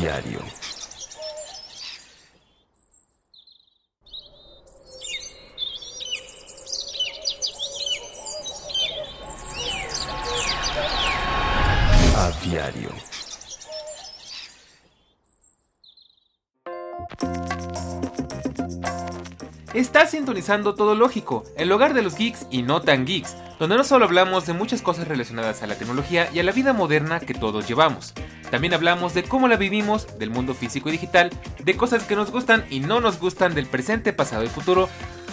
Aviario. Aviario. Estás sintonizando Todo Lógico, el hogar de los geeks y no tan geeks, donde no solo hablamos de muchas cosas relacionadas a la tecnología y a la vida moderna que todos llevamos. También hablamos de cómo la vivimos, del mundo físico y digital, de cosas que nos gustan y no nos gustan del presente, pasado y futuro,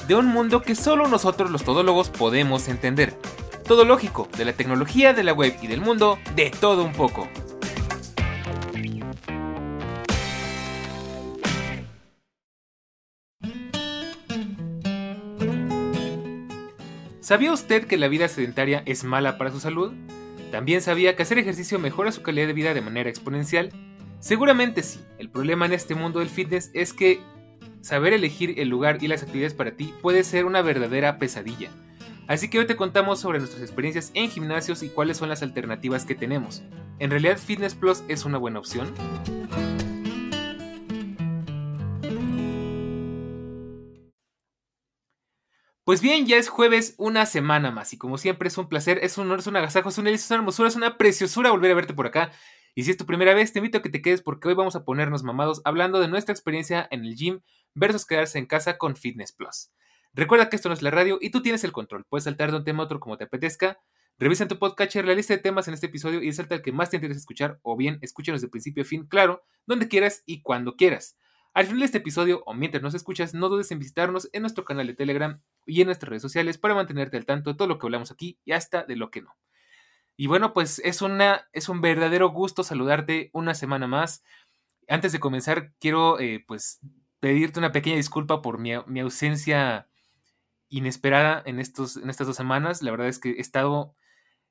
de un mundo que solo nosotros los todólogos podemos entender. Todo lógico, de la tecnología, de la web y del mundo, de todo un poco. ¿Sabía usted que la vida sedentaria es mala para su salud? ¿También sabía que hacer ejercicio mejora su calidad de vida de manera exponencial? Seguramente sí. El problema en este mundo del fitness es que saber elegir el lugar y las actividades para ti puede ser una verdadera pesadilla. Así que hoy te contamos sobre nuestras experiencias en gimnasios y cuáles son las alternativas que tenemos. ¿En realidad Fitness Plus es una buena opción? Pues bien, ya es jueves, una semana más, y como siempre es un placer, es un honor, es un agasajo, es una delicia, es una hermosura, es una preciosura volver a verte por acá. Y si es tu primera vez, te invito a que te quedes porque hoy vamos a ponernos mamados hablando de nuestra experiencia en el gym versus quedarse en casa con Fitness Plus. Recuerda que esto no es la radio y tú tienes el control. Puedes saltar de un tema a otro como te apetezca. Revisa en tu podcatcher la lista de temas en este episodio y salta el que más te interesa escuchar o bien escúchanos de principio a fin, claro, donde quieras y cuando quieras. Al final de este episodio o mientras nos escuchas, no dudes en visitarnos en nuestro canal de Telegram y en nuestras redes sociales para mantenerte al tanto de todo lo que hablamos aquí y hasta de lo que no. Y bueno, pues es, una, es un verdadero gusto saludarte una semana más. Antes de comenzar, quiero eh, pues pedirte una pequeña disculpa por mi, ausencia inesperada en, estos, en estas dos semanas. La verdad es que he estado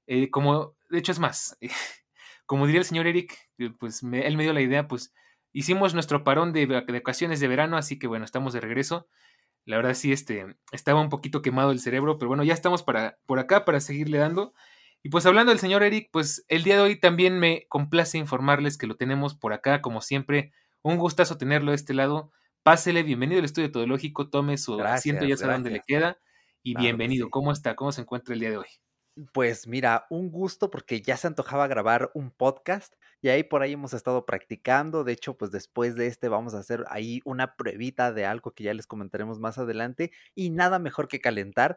eh, como, de hecho es más, como diría el señor Eric, eh, pues él me dio la idea, pues hicimos nuestro parón de, vacaciones de verano, así que bueno, estamos de regreso. La verdad sí, este, estaba un poquito quemado el cerebro, pero bueno, ya estamos para, por acá para seguirle dando. Y pues hablando del señor Eric, pues el día de hoy también me complace informarles que lo tenemos por acá, como siempre. Un gustazo tenerlo de este lado. Pásele, bienvenido al estudio todológico, tome su asiento, ya sabe dónde le queda. Y bienvenido, ¿cómo está? ¿Cómo se encuentra el día de hoy? Pues mira, un gusto porque ya se antojaba grabar un podcast y ahí por ahí hemos estado practicando. De hecho, pues después de este vamos a hacer ahí una pruebita de algo que ya les comentaremos más adelante y nada mejor que calentar.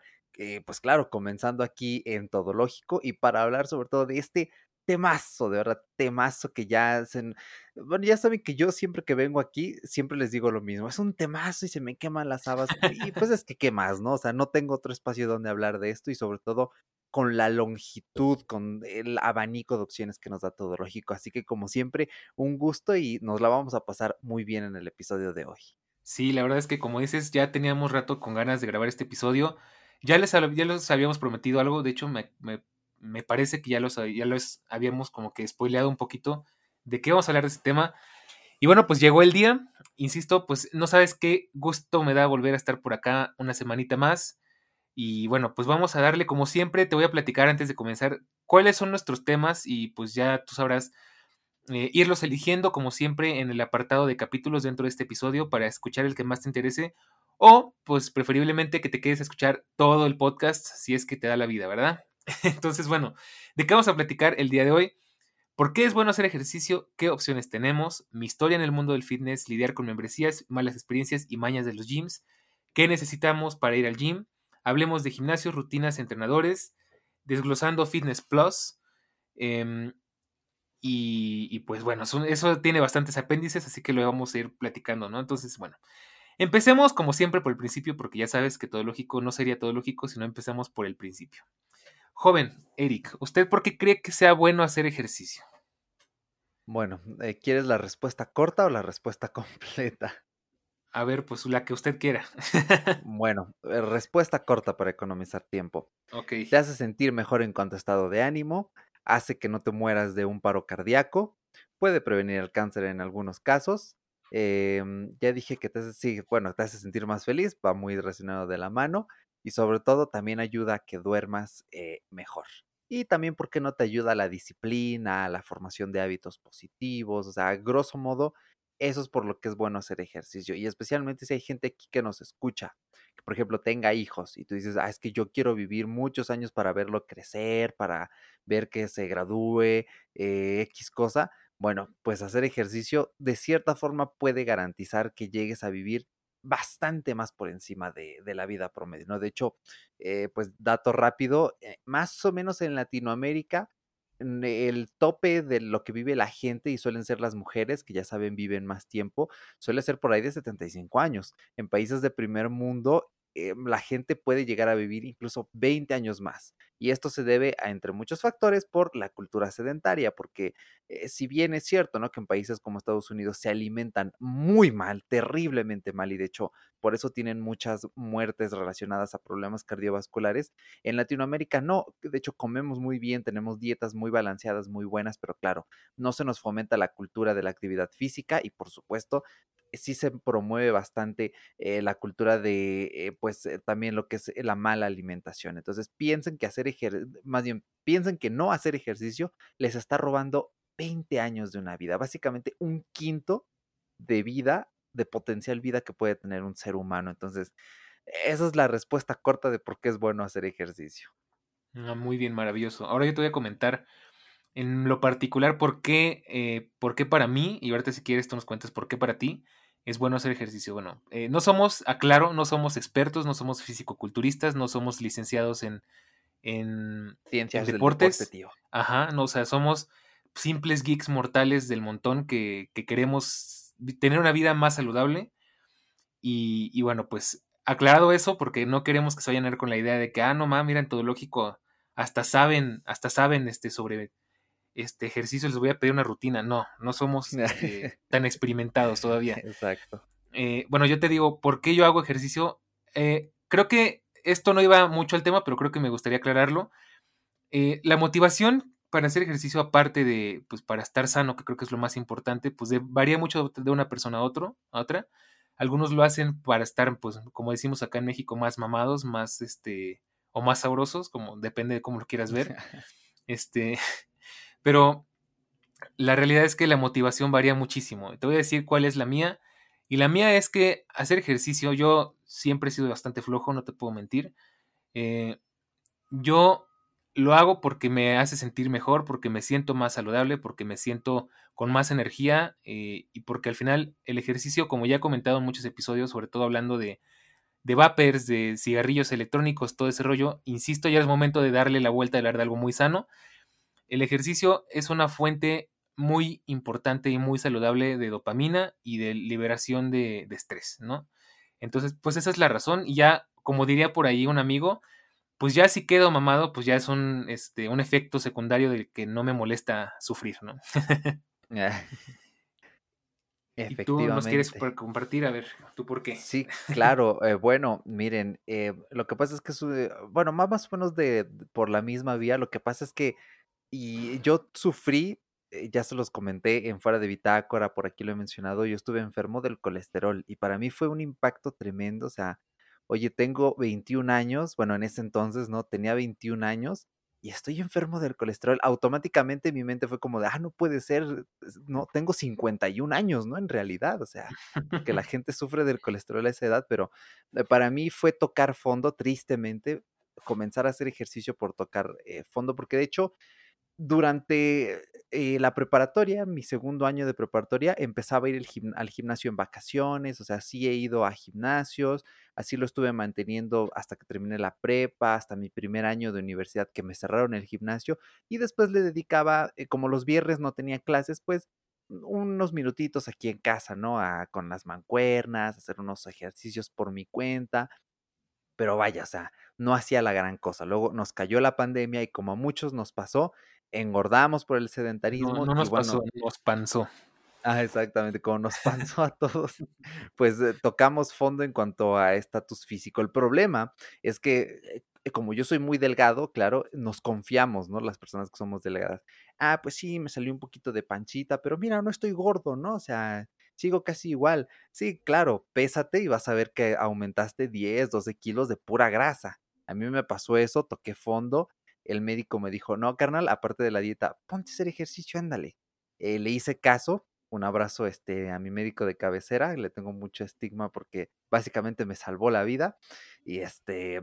pues claro, comenzando aquí en Todo Lógico y para hablar sobre todo de este temazo, de verdad, temazo que ya hacen. Bueno, ya saben que yo siempre que vengo aquí, siempre les digo lo mismo. Es un temazo y se me queman las habas. Y pues es que, ¿qué más, no? O sea, no tengo otro espacio donde hablar de esto y sobre todo con la longitud, con el abanico de opciones que nos da todo lógico. Así que como siempre, un gusto y nos la vamos a pasar muy bien en el episodio de hoy. Sí, la verdad es que como dices, ya teníamos rato con ganas de grabar este episodio. Ya les, ya les habíamos prometido algo, de hecho me, me, parece que ya los, ya los habíamos como que spoileado un poquito de qué vamos a hablar de este tema. Y bueno, pues llegó el día, insisto, pues no sabes qué gusto me da volver a estar por acá una semanita más. Y bueno, pues vamos a darle como siempre, te voy a platicar antes de comenzar cuáles son nuestros temas y pues ya tú sabrás eh, irlos eligiendo como siempre en el apartado de capítulos dentro de este episodio para escuchar el que más te interese o pues preferiblemente que te quedes a escuchar todo el podcast si es que te da la vida, ¿verdad? Entonces, bueno, ¿de qué vamos a platicar el día de hoy? ¿Por qué es bueno hacer ejercicio? ¿Qué opciones tenemos? Mi historia en el mundo del fitness, lidiar con membresías, malas experiencias y mañas de los gyms. ¿Qué necesitamos para ir al gym? Hablemos de gimnasios, rutinas, entrenadores, desglosando Fitness Plus. Em, y, pues bueno, eso tiene bastantes apéndices, así que lo vamos a ir platicando, ¿no? Entonces, bueno, empecemos como siempre por el principio, porque ya sabes que todo lógico no sería todo lógico si no empezamos por el principio. Joven, Eric, ¿usted por qué cree que sea bueno hacer ejercicio? Bueno, eh, ¿quieres la respuesta corta o la respuesta completa? A ver, pues la que usted quiera. bueno, eh, respuesta corta para economizar tiempo. Ok. Te hace sentir mejor en cuanto a estado de ánimo, hace que no te mueras de un paro cardíaco, puede prevenir el cáncer en algunos casos. Em, ya dije que te hace, sí, bueno, te hace sentir más feliz, va muy relacionado de la mano y sobre todo también ayuda a que duermas eh, mejor. y también porque no te ayuda a la disciplina, a la formación de hábitos positivos, o sea, grosso modo, eso es por lo que es bueno hacer ejercicio y especialmente si hay gente aquí que nos escucha, que por ejemplo tenga hijos y tú dices, ah, es que yo quiero vivir muchos años para verlo crecer, para ver que se gradúe, eh, X cosa, bueno, pues hacer ejercicio de cierta forma puede garantizar que llegues a vivir bastante más por encima de, de la vida promedio, ¿no? De hecho, eh, pues dato rápido, eh, más o menos en Latinoamérica, el tope de lo que vive la gente y suelen ser las mujeres, que ya saben viven más tiempo, suele ser por ahí de 75 años. En países de primer mundo eh, la gente puede llegar a vivir incluso 20 años más. Y esto se debe a, entre muchos factores, por la cultura sedentaria, porque eh, si bien es cierto, ¿no? Que en países como Estados Unidos se alimentan muy mal, terriblemente mal, y de hecho por eso tienen muchas muertes relacionadas a problemas cardiovasculares, en Latinoamérica no, de hecho comemos muy bien, tenemos dietas muy balanceadas, muy buenas, pero claro, no se nos fomenta la cultura de la actividad física y por supuesto sí se promueve bastante eh, la cultura de, eh, pues, eh, también lo que es la mala alimentación. Entonces, piensen que hacer ejercicio, más bien, piensen que no hacer ejercicio les está robando 20 años de una vida, básicamente un quinto de vida, de potencial vida que puede tener un ser humano. Entonces, esa es la respuesta corta de por qué es bueno hacer ejercicio. Ah, muy bien, maravilloso. Ahora yo te voy a comentar en lo particular por qué, por qué para mí, y ahorita si quieres tú nos cuentas por qué para ti, es bueno hacer ejercicio. Bueno, eh, no somos, aclaro, no somos expertos, no somos fisicoculturistas, no somos licenciados en, en, Ciencias deportes. Ajá, no, o sea, somos simples geeks mortales del montón que, que queremos tener una vida más saludable. Y, y, bueno, pues aclarado eso, porque no queremos que se vayan a ver con la idea de que, ah, no mames, mira, en todo lógico, hasta saben, hasta saben este, sobre este ejercicio, les voy a pedir una rutina. No, no somos este, tan experimentados todavía. Exacto. Eh, bueno, yo te digo, ¿por qué yo hago ejercicio? Eh, creo que esto no iba mucho al tema, pero creo que me gustaría aclararlo. Eh, la motivación para hacer ejercicio, aparte de, pues, para estar sano, que creo que es lo más importante, pues varía mucho de una persona a, otro, a otra. Algunos lo hacen para estar, pues, como decimos acá en México, más mamados, más, este, o más sabrosos, como depende de cómo lo quieras ver. Este, pero la realidad es que la motivación varía muchísimo. Te voy a decir cuál es la mía. Y la mía es que hacer ejercicio, yo siempre he sido bastante flojo, no te puedo mentir. Eh, yo lo hago porque me hace sentir mejor, porque me siento más saludable, porque me siento con más energía eh, y porque al final el ejercicio, como ya he comentado en muchos episodios, sobre todo hablando de, de vapers, de cigarrillos electrónicos, todo ese rollo, insisto, ya es momento de darle la vuelta y hablar de algo muy sano el ejercicio es una fuente muy importante y muy saludable de dopamina y de liberación de, estrés, ¿no? Entonces, pues esa es la razón. Y ya, como diría por ahí un amigo, pues ya si quedo mamado, pues ya es un, este, un efecto secundario del que no me molesta sufrir, ¿no? ¿Y tú nos quieres compartir? A ver, ¿tú por qué? Sí, claro. Eh, bueno, miren, eh, lo que pasa es que, bueno, más o menos de, por la misma vía, lo que pasa es que y yo sufrí, eh, ya se los comenté en fuera de bitácora, por aquí lo he mencionado, yo estuve enfermo del colesterol y para mí fue un impacto tremendo, o sea, oye, tengo 21 años, bueno, en ese entonces, ¿no? Tenía 21 años y estoy enfermo del colesterol. Automáticamente mi mente fue como de, ah, no puede ser, no, tengo 51 años, ¿no? En realidad, o sea, que la gente sufre del colesterol a esa edad, pero eh, para mí fue tocar fondo, tristemente, comenzar a hacer ejercicio por tocar eh, fondo, porque de hecho durante eh, la preparatoria, mi segundo año de preparatoria, empezaba a ir al gimnasio en vacaciones, o sea, sí he ido a gimnasios, así lo estuve manteniendo hasta que terminé la prepa, hasta mi primer año de universidad que me cerraron el gimnasio y después le dedicaba, eh, como los viernes no tenía clases, pues unos minutitos aquí en casa, ¿no? con las mancuernas, hacer unos ejercicios por mi cuenta, pero vaya, o sea, no hacía la gran cosa. Luego nos cayó la pandemia y como a muchos nos pasó, engordamos por el sedentarismo. No, nos pasó, nos panzó. Ah, exactamente, como nos pasó a todos, pues eh, tocamos fondo en cuanto a estatus físico. El problema es que, eh, como yo soy muy delgado, claro, nos confiamos, ¿no? Las personas que somos delgadas. Ah, pues sí, me salió un poquito de panchita, pero mira, no estoy gordo, ¿no? O sea, sigo casi igual. Sí, claro, pésate y vas a ver que aumentaste 10, 12 kilos de pura grasa. A mí me pasó eso, toqué fondo el médico me dijo, no, carnal, aparte de la dieta, ponte a hacer ejercicio, ándale. Eh, le hice caso, un abrazo este, a mi médico de cabecera, le tengo mucho estigma porque básicamente me salvó la vida. Y este,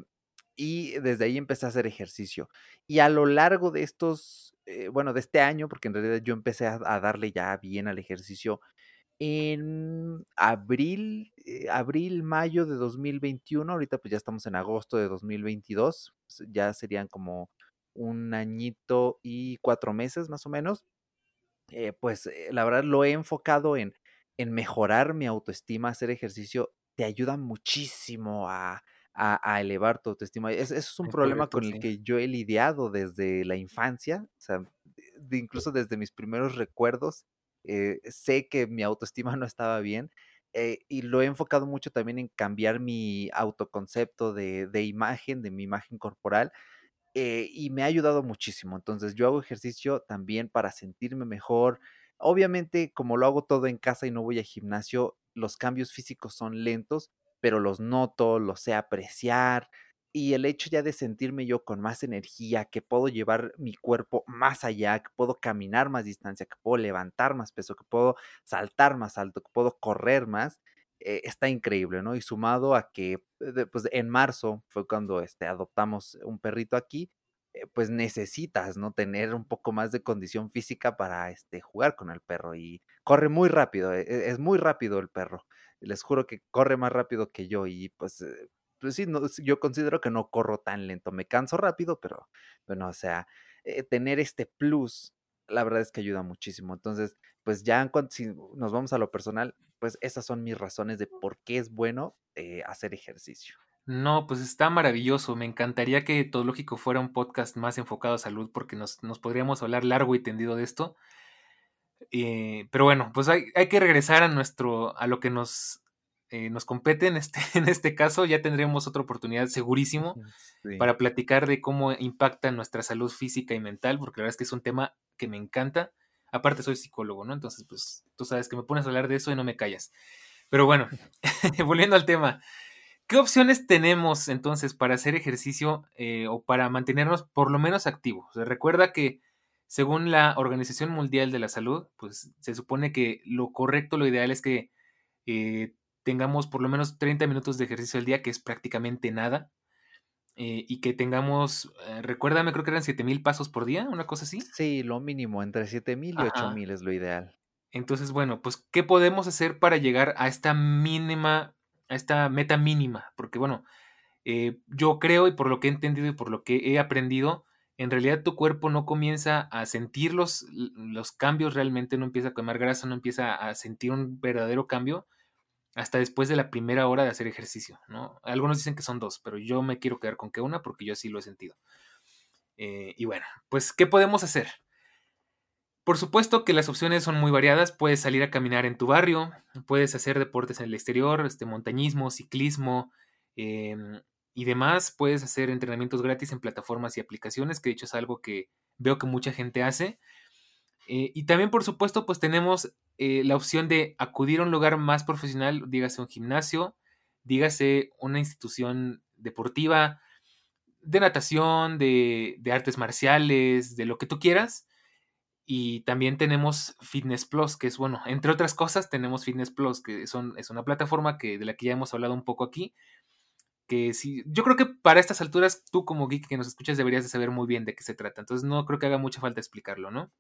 y desde ahí empecé a hacer ejercicio. Y a lo largo de estos, eh, bueno, de este año, porque en realidad yo empecé a, darle ya bien al ejercicio en abril, eh, abril, mayo de 2021, ahorita pues ya estamos en agosto de 2022, ya serían como un añito y cuatro meses más o menos. Eh, pues eh, la verdad lo he enfocado en, en mejorar mi autoestima, hacer ejercicio te ayuda muchísimo a, a, elevar tu autoestima. Es, eso es un problema con el que yo he lidiado desde la infancia, o sea, incluso desde mis primeros recuerdos. Eh, sé que mi autoestima no estaba bien y lo he enfocado mucho también en cambiar mi autoconcepto de, de imagen, de mi imagen corporal eh, y me ha ayudado muchísimo. Entonces yo hago ejercicio también para sentirme mejor. Obviamente, como lo hago todo en casa y no voy a gimnasio, los cambios físicos son lentos, pero los noto, los sé apreciar. Y el hecho ya de sentirme yo con más energía, que puedo llevar mi cuerpo más allá, que puedo caminar más distancia, que puedo levantar más peso, que puedo saltar más alto, que puedo correr más, eh, está increíble, ¿no? Y sumado a que, eh, pues en marzo fue cuando este, adoptamos un perrito aquí, eh, pues necesitas, ¿no? Tener un poco más de condición física para este, jugar con el perro y corre muy rápido, es muy rápido el perro. Les juro que corre más rápido que yo y pues, pues sí, no, yo considero que no corro tan lento, me canso rápido, pero bueno, o sea, tener este plus la verdad es que ayuda muchísimo. Entonces, pues ya en cuanto, si nos vamos a lo personal, pues esas son mis razones de por qué es bueno eh, hacer ejercicio. No, pues está maravilloso. Me encantaría que Todo Lógico fuera un podcast más enfocado a salud porque nos, podríamos hablar largo y tendido de esto. Eh, pero bueno, pues hay, hay, que regresar a nuestro, a lo que nos, eh, nos compete en este, en este caso. Ya tendremos otra oportunidad segurísimo para platicar de cómo impacta nuestra salud física y mental, porque la verdad es que es un tema que me encanta. Aparte soy psicólogo, ¿no? Entonces, pues tú sabes que me pones a hablar de eso y no me callas. Pero bueno, volviendo al tema, ¿qué opciones tenemos entonces para hacer ejercicio eh, o para mantenernos por lo menos activos? recuerda que según la Organización Mundial de la Salud, pues se supone que lo correcto, lo ideal es que eh, tengamos por lo menos 30 minutos de ejercicio al día, que es prácticamente nada. Eh, y que tengamos, eh, recuérdame, creo que eran 7000 pasos por día, una cosa así. Sí, lo mínimo, entre 7000 y 8000 es lo ideal. Entonces, bueno, pues, ¿qué podemos hacer para llegar a esta mínima, a esta meta mínima? Porque, bueno, eh, yo creo y por lo que he entendido y por lo que he aprendido, en realidad tu cuerpo no comienza a sentir los, los cambios realmente, no empieza a quemar grasa, no empieza a sentir un verdadero cambio hasta después de la primera hora de hacer ejercicio, ¿no? Algunos dicen que son dos, pero yo me quiero quedar con que una porque yo sí lo he sentido. Eh, y bueno, pues, ¿qué podemos hacer? Por supuesto que las opciones son muy variadas. Puedes salir a caminar en tu barrio, puedes hacer deportes en el exterior, este, montañismo, ciclismo em, y demás. Puedes hacer entrenamientos gratis en plataformas y aplicaciones, que de hecho es algo que veo que mucha gente hace. Eh, y también, por supuesto, pues tenemos eh, la opción de acudir a un lugar más profesional, dígase un gimnasio, dígase una institución deportiva, de natación, de, artes marciales, de lo que tú quieras. Y también tenemos Fitness Plus, que es bueno, entre otras cosas, tenemos Fitness Plus, que son, es una plataforma que, de la que ya hemos hablado un poco aquí. Que sí, yo creo que para estas alturas, tú como geek que nos escuchas deberías de saber muy bien de qué se trata. Entonces no creo que haga mucha falta explicarlo, ¿no?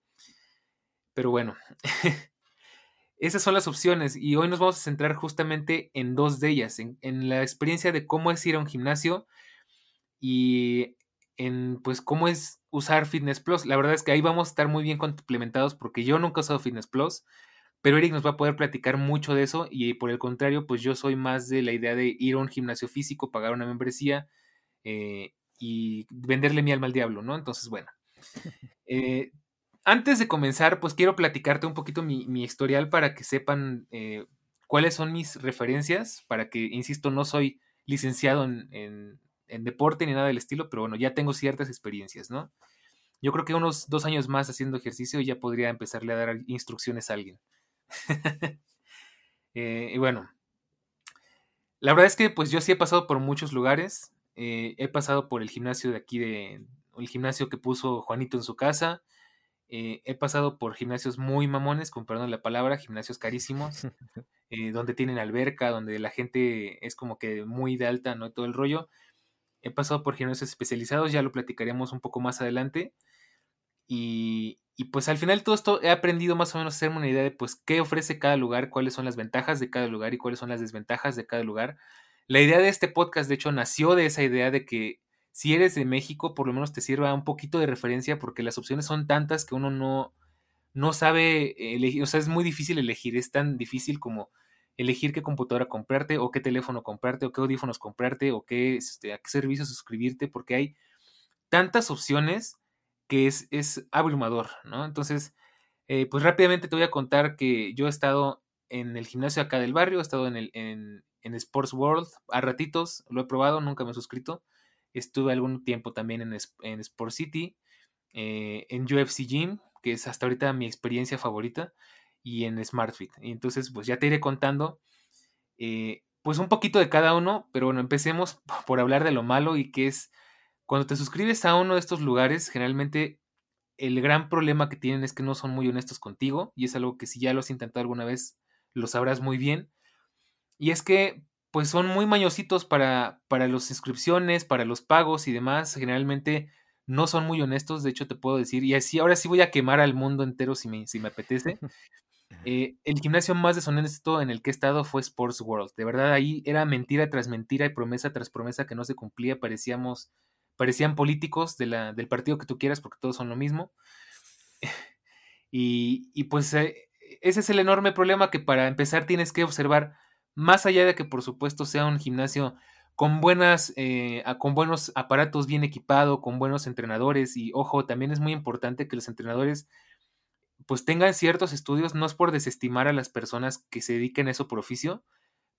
Pero bueno, esas son las opciones y hoy nos vamos a centrar justamente en dos de ellas, en, la experiencia de cómo es ir a un gimnasio y en pues cómo es usar Fitness Plus. La verdad es que ahí vamos a estar muy bien complementados porque yo nunca he usado Fitness Plus, pero Eric nos va a poder platicar mucho de eso y por el contrario, pues yo soy más de la idea de ir a un gimnasio físico, pagar una membresía eh, y venderle mi alma al diablo, ¿no? Entonces, bueno. Eh, antes de comenzar, pues quiero platicarte un poquito mi, historial para que sepan eh, cuáles son mis referencias, para que, insisto, no soy licenciado en, deporte ni nada del estilo, pero bueno, ya tengo ciertas experiencias, ¿no? Yo creo que unos dos años más haciendo ejercicio ya podría empezarle a dar instrucciones a alguien. Eh, y bueno, la verdad es que pues yo sí he pasado por muchos lugares. Eh, he pasado por el gimnasio de aquí de, el gimnasio que puso Juanito en su casa. Eh, he pasado por gimnasios muy mamones, con perdón la palabra, gimnasios carísimos, eh, donde tienen alberca, donde la gente es como que muy de alta, ¿no? Todo el rollo. He pasado por gimnasios especializados, ya lo platicaremos un poco más adelante. Y, y pues al final todo esto he aprendido más o menos a hacerme una idea de pues qué ofrece cada lugar, cuáles son las ventajas de cada lugar y cuáles son las desventajas de cada lugar. La idea de este podcast, de hecho, nació de esa idea de que si eres de México, por lo menos te sirva un poquito de referencia porque las opciones son tantas que uno no, no sabe elegir, o sea, es muy difícil elegir, es tan difícil como elegir qué computadora comprarte o qué teléfono comprarte o qué audífonos comprarte o qué, este, a qué servicio suscribirte porque hay tantas opciones que es, es abrumador, ¿no? Entonces, eh, pues rápidamente te voy a contar que yo he estado en el gimnasio acá del barrio, he estado en, el, en, en Sports World a ratitos, lo he probado, nunca me he suscrito. Estuve algún tiempo también en, en Sport City, eh, en UFC Gym, que es hasta ahorita mi experiencia favorita, y en SmartFit. Y entonces, pues ya te iré contando, eh, pues un poquito de cada uno, pero bueno, empecemos por hablar de lo malo y que es, cuando te suscribes a uno de estos lugares, generalmente el gran problema que tienen es que no son muy honestos contigo, y es algo que si ya lo has intentado alguna vez, lo sabrás muy bien. Y es que pues son muy mañositos para, para las inscripciones, para los pagos y demás. Generalmente no son muy honestos, de hecho te puedo decir, y así ahora sí voy a quemar al mundo entero si me, si me apetece. Eh, el gimnasio más deshonesto en el que he estado fue Sports World. De verdad, ahí era mentira tras mentira y promesa tras promesa que no se cumplía. Parecíamos, parecían políticos de la, del partido que tú quieras, porque todos son lo mismo. y, y, pues eh, ese es el enorme problema que para empezar tienes que observar más allá de que por supuesto sea un gimnasio con buenas, eh, con buenos aparatos bien equipado, con buenos entrenadores y ojo, también es muy importante que los entrenadores pues tengan ciertos estudios, no es por desestimar a las personas que se dediquen a eso por oficio,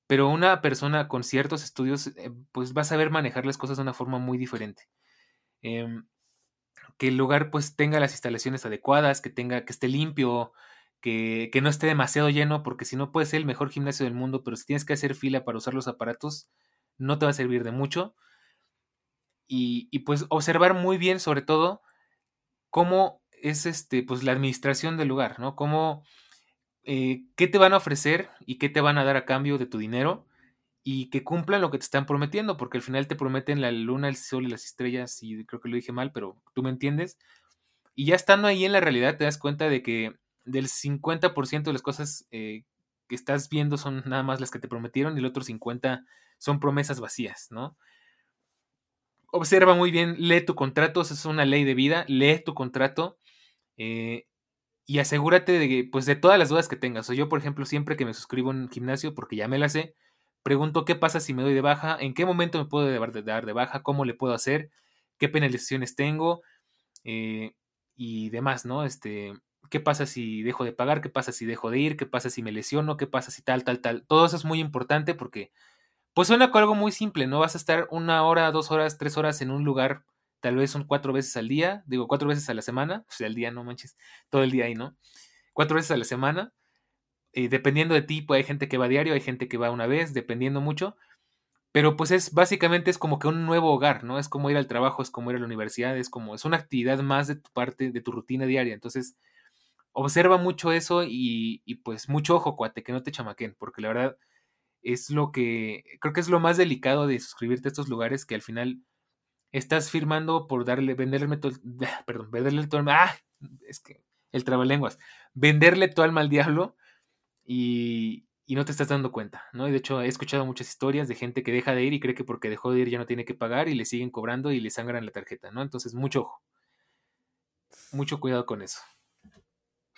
pero una persona con ciertos estudios eh, pues va a saber manejar las cosas de una forma muy diferente. Em, que el lugar pues tenga las instalaciones adecuadas, que tenga, que esté limpio, que, no esté demasiado lleno, porque si no puede ser el mejor gimnasio del mundo, pero si tienes que hacer fila para usar los aparatos, no te va a servir de mucho. Y, y pues observar muy bien, sobre todo, cómo es este, pues la administración del lugar, ¿no? Cómo, eh, qué te van a ofrecer y qué te van a dar a cambio de tu dinero y que cumplan lo que te están prometiendo, porque al final te prometen la luna, el sol y las estrellas, y creo que lo dije mal, pero tú me entiendes. Y ya estando ahí en la realidad te das cuenta de que del 50% de las cosas eh, que estás viendo son nada más las que te prometieron y el otro 50% son promesas vacías, ¿no? Observa muy bien, lee tu contrato, es una ley de vida, lee tu contrato eh, y asegúrate de que, pues, de todas las dudas que tengas. O yo, por ejemplo, siempre que me suscribo en un gimnasio, porque ya me la sé, pregunto qué pasa si me doy de baja, en qué momento me puedo dar de baja, cómo le puedo hacer, qué penalizaciones tengo eh, y demás, ¿no? Este, qué pasa si dejo de pagar, qué pasa si dejo de ir, qué pasa si me lesiono, qué pasa si tal, tal, tal. Todo eso es muy importante porque, pues suena algo muy simple, ¿no? Vas a estar una hora, dos horas, tres horas en un lugar, tal vez son cuatro veces al día, digo cuatro veces a la semana, o sea, al día, no manches, todo el día ahí, ¿no? Cuatro veces a la semana. y dependiendo de ti, pues hay gente que va diario, hay gente que va una vez, dependiendo mucho. Pero pues es básicamente es como que un nuevo hogar, ¿no? Es como ir al trabajo, es como ir a la universidad, es como, es una actividad más de tu parte, de tu rutina diaria. Entonces, observa mucho eso y, pues mucho ojo, cuate, que no te chamaquen, porque la verdad es lo que, creo que es lo más delicado de suscribirte a estos lugares que al final estás firmando por darle, venderle todo, perdón, venderle todo el, ah, es que el trabalenguas, venderle todo alma al diablo y, y no te estás dando cuenta, ¿no? Y de hecho he escuchado muchas historias de gente que deja de ir y cree que porque dejó de ir ya no tiene que pagar y le siguen cobrando y le sangran la tarjeta, ¿no? Entonces, mucho ojo. Mucho cuidado con eso.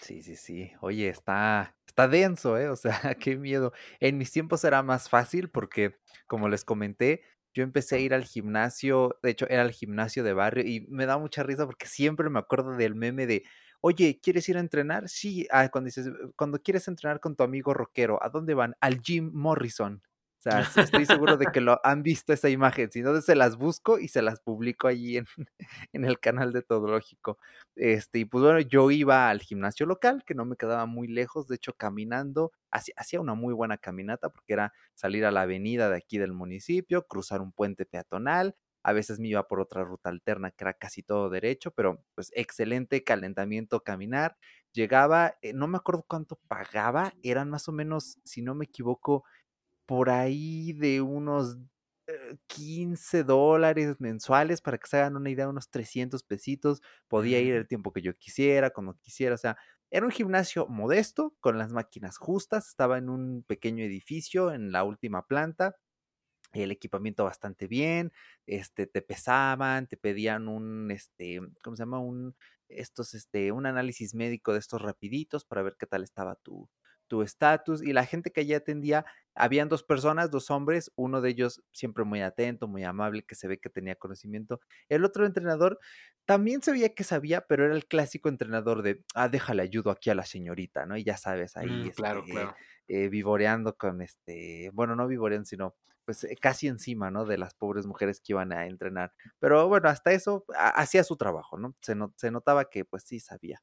Sí, sí, sí. Oye, está, está denso, ¿eh? O sea, qué miedo. En mis tiempos era más fácil porque, como les comenté, yo empecé a ir al gimnasio, de hecho era el gimnasio de barrio y me da mucha risa porque siempre me acuerdo del meme de, oye, ¿quieres ir a entrenar? Sí, ah, cuando dices, cuando quieres entrenar con tu amigo rockero, ¿a dónde van? Al Jim Morrison. O sea, estoy seguro de que lo han visto esa imagen. Si no, se las busco y se las publico allí en, en el canal de Todológico. Este, y pues bueno, yo iba al gimnasio local, que no me quedaba muy lejos, de hecho, caminando, hacía una muy buena caminata, porque era salir a la avenida de aquí del municipio, cruzar un puente peatonal, a veces me iba por otra ruta alterna que era casi todo derecho, pero pues excelente calentamiento, caminar. Llegaba, eh, no me acuerdo cuánto pagaba, eran más o menos, si no me equivoco, por ahí de unos 15 dólares mensuales, para que se hagan una idea, unos 300 pesitos. Podía ir el tiempo que yo quisiera, cuando quisiera. O sea, era un gimnasio modesto, con las máquinas justas. Estaba en un pequeño edificio en la última planta. El equipamiento bastante bien, este, te pesaban, te pedían un, este, ¿cómo se llama? Un, estos, este, un análisis médico de estos rapiditos para ver qué tal estaba tu, tu estatus y la gente que allí atendía, habían dos personas, dos hombres, uno de ellos siempre muy atento, muy amable, que se ve que tenía conocimiento. El otro entrenador también se veía que sabía, pero era el clásico entrenador de, ah, déjale ayudo aquí a la señorita, ¿no? Y ya sabes, ahí, Mm, claro, este, claro. eh, vivoreando con este, bueno, no vivoreando, sino pues eh, casi encima, ¿no? De las pobres mujeres que iban a entrenar. Pero bueno, hasta eso ha- hacía su trabajo, ¿no? Se, no- se notaba que pues sí sabía.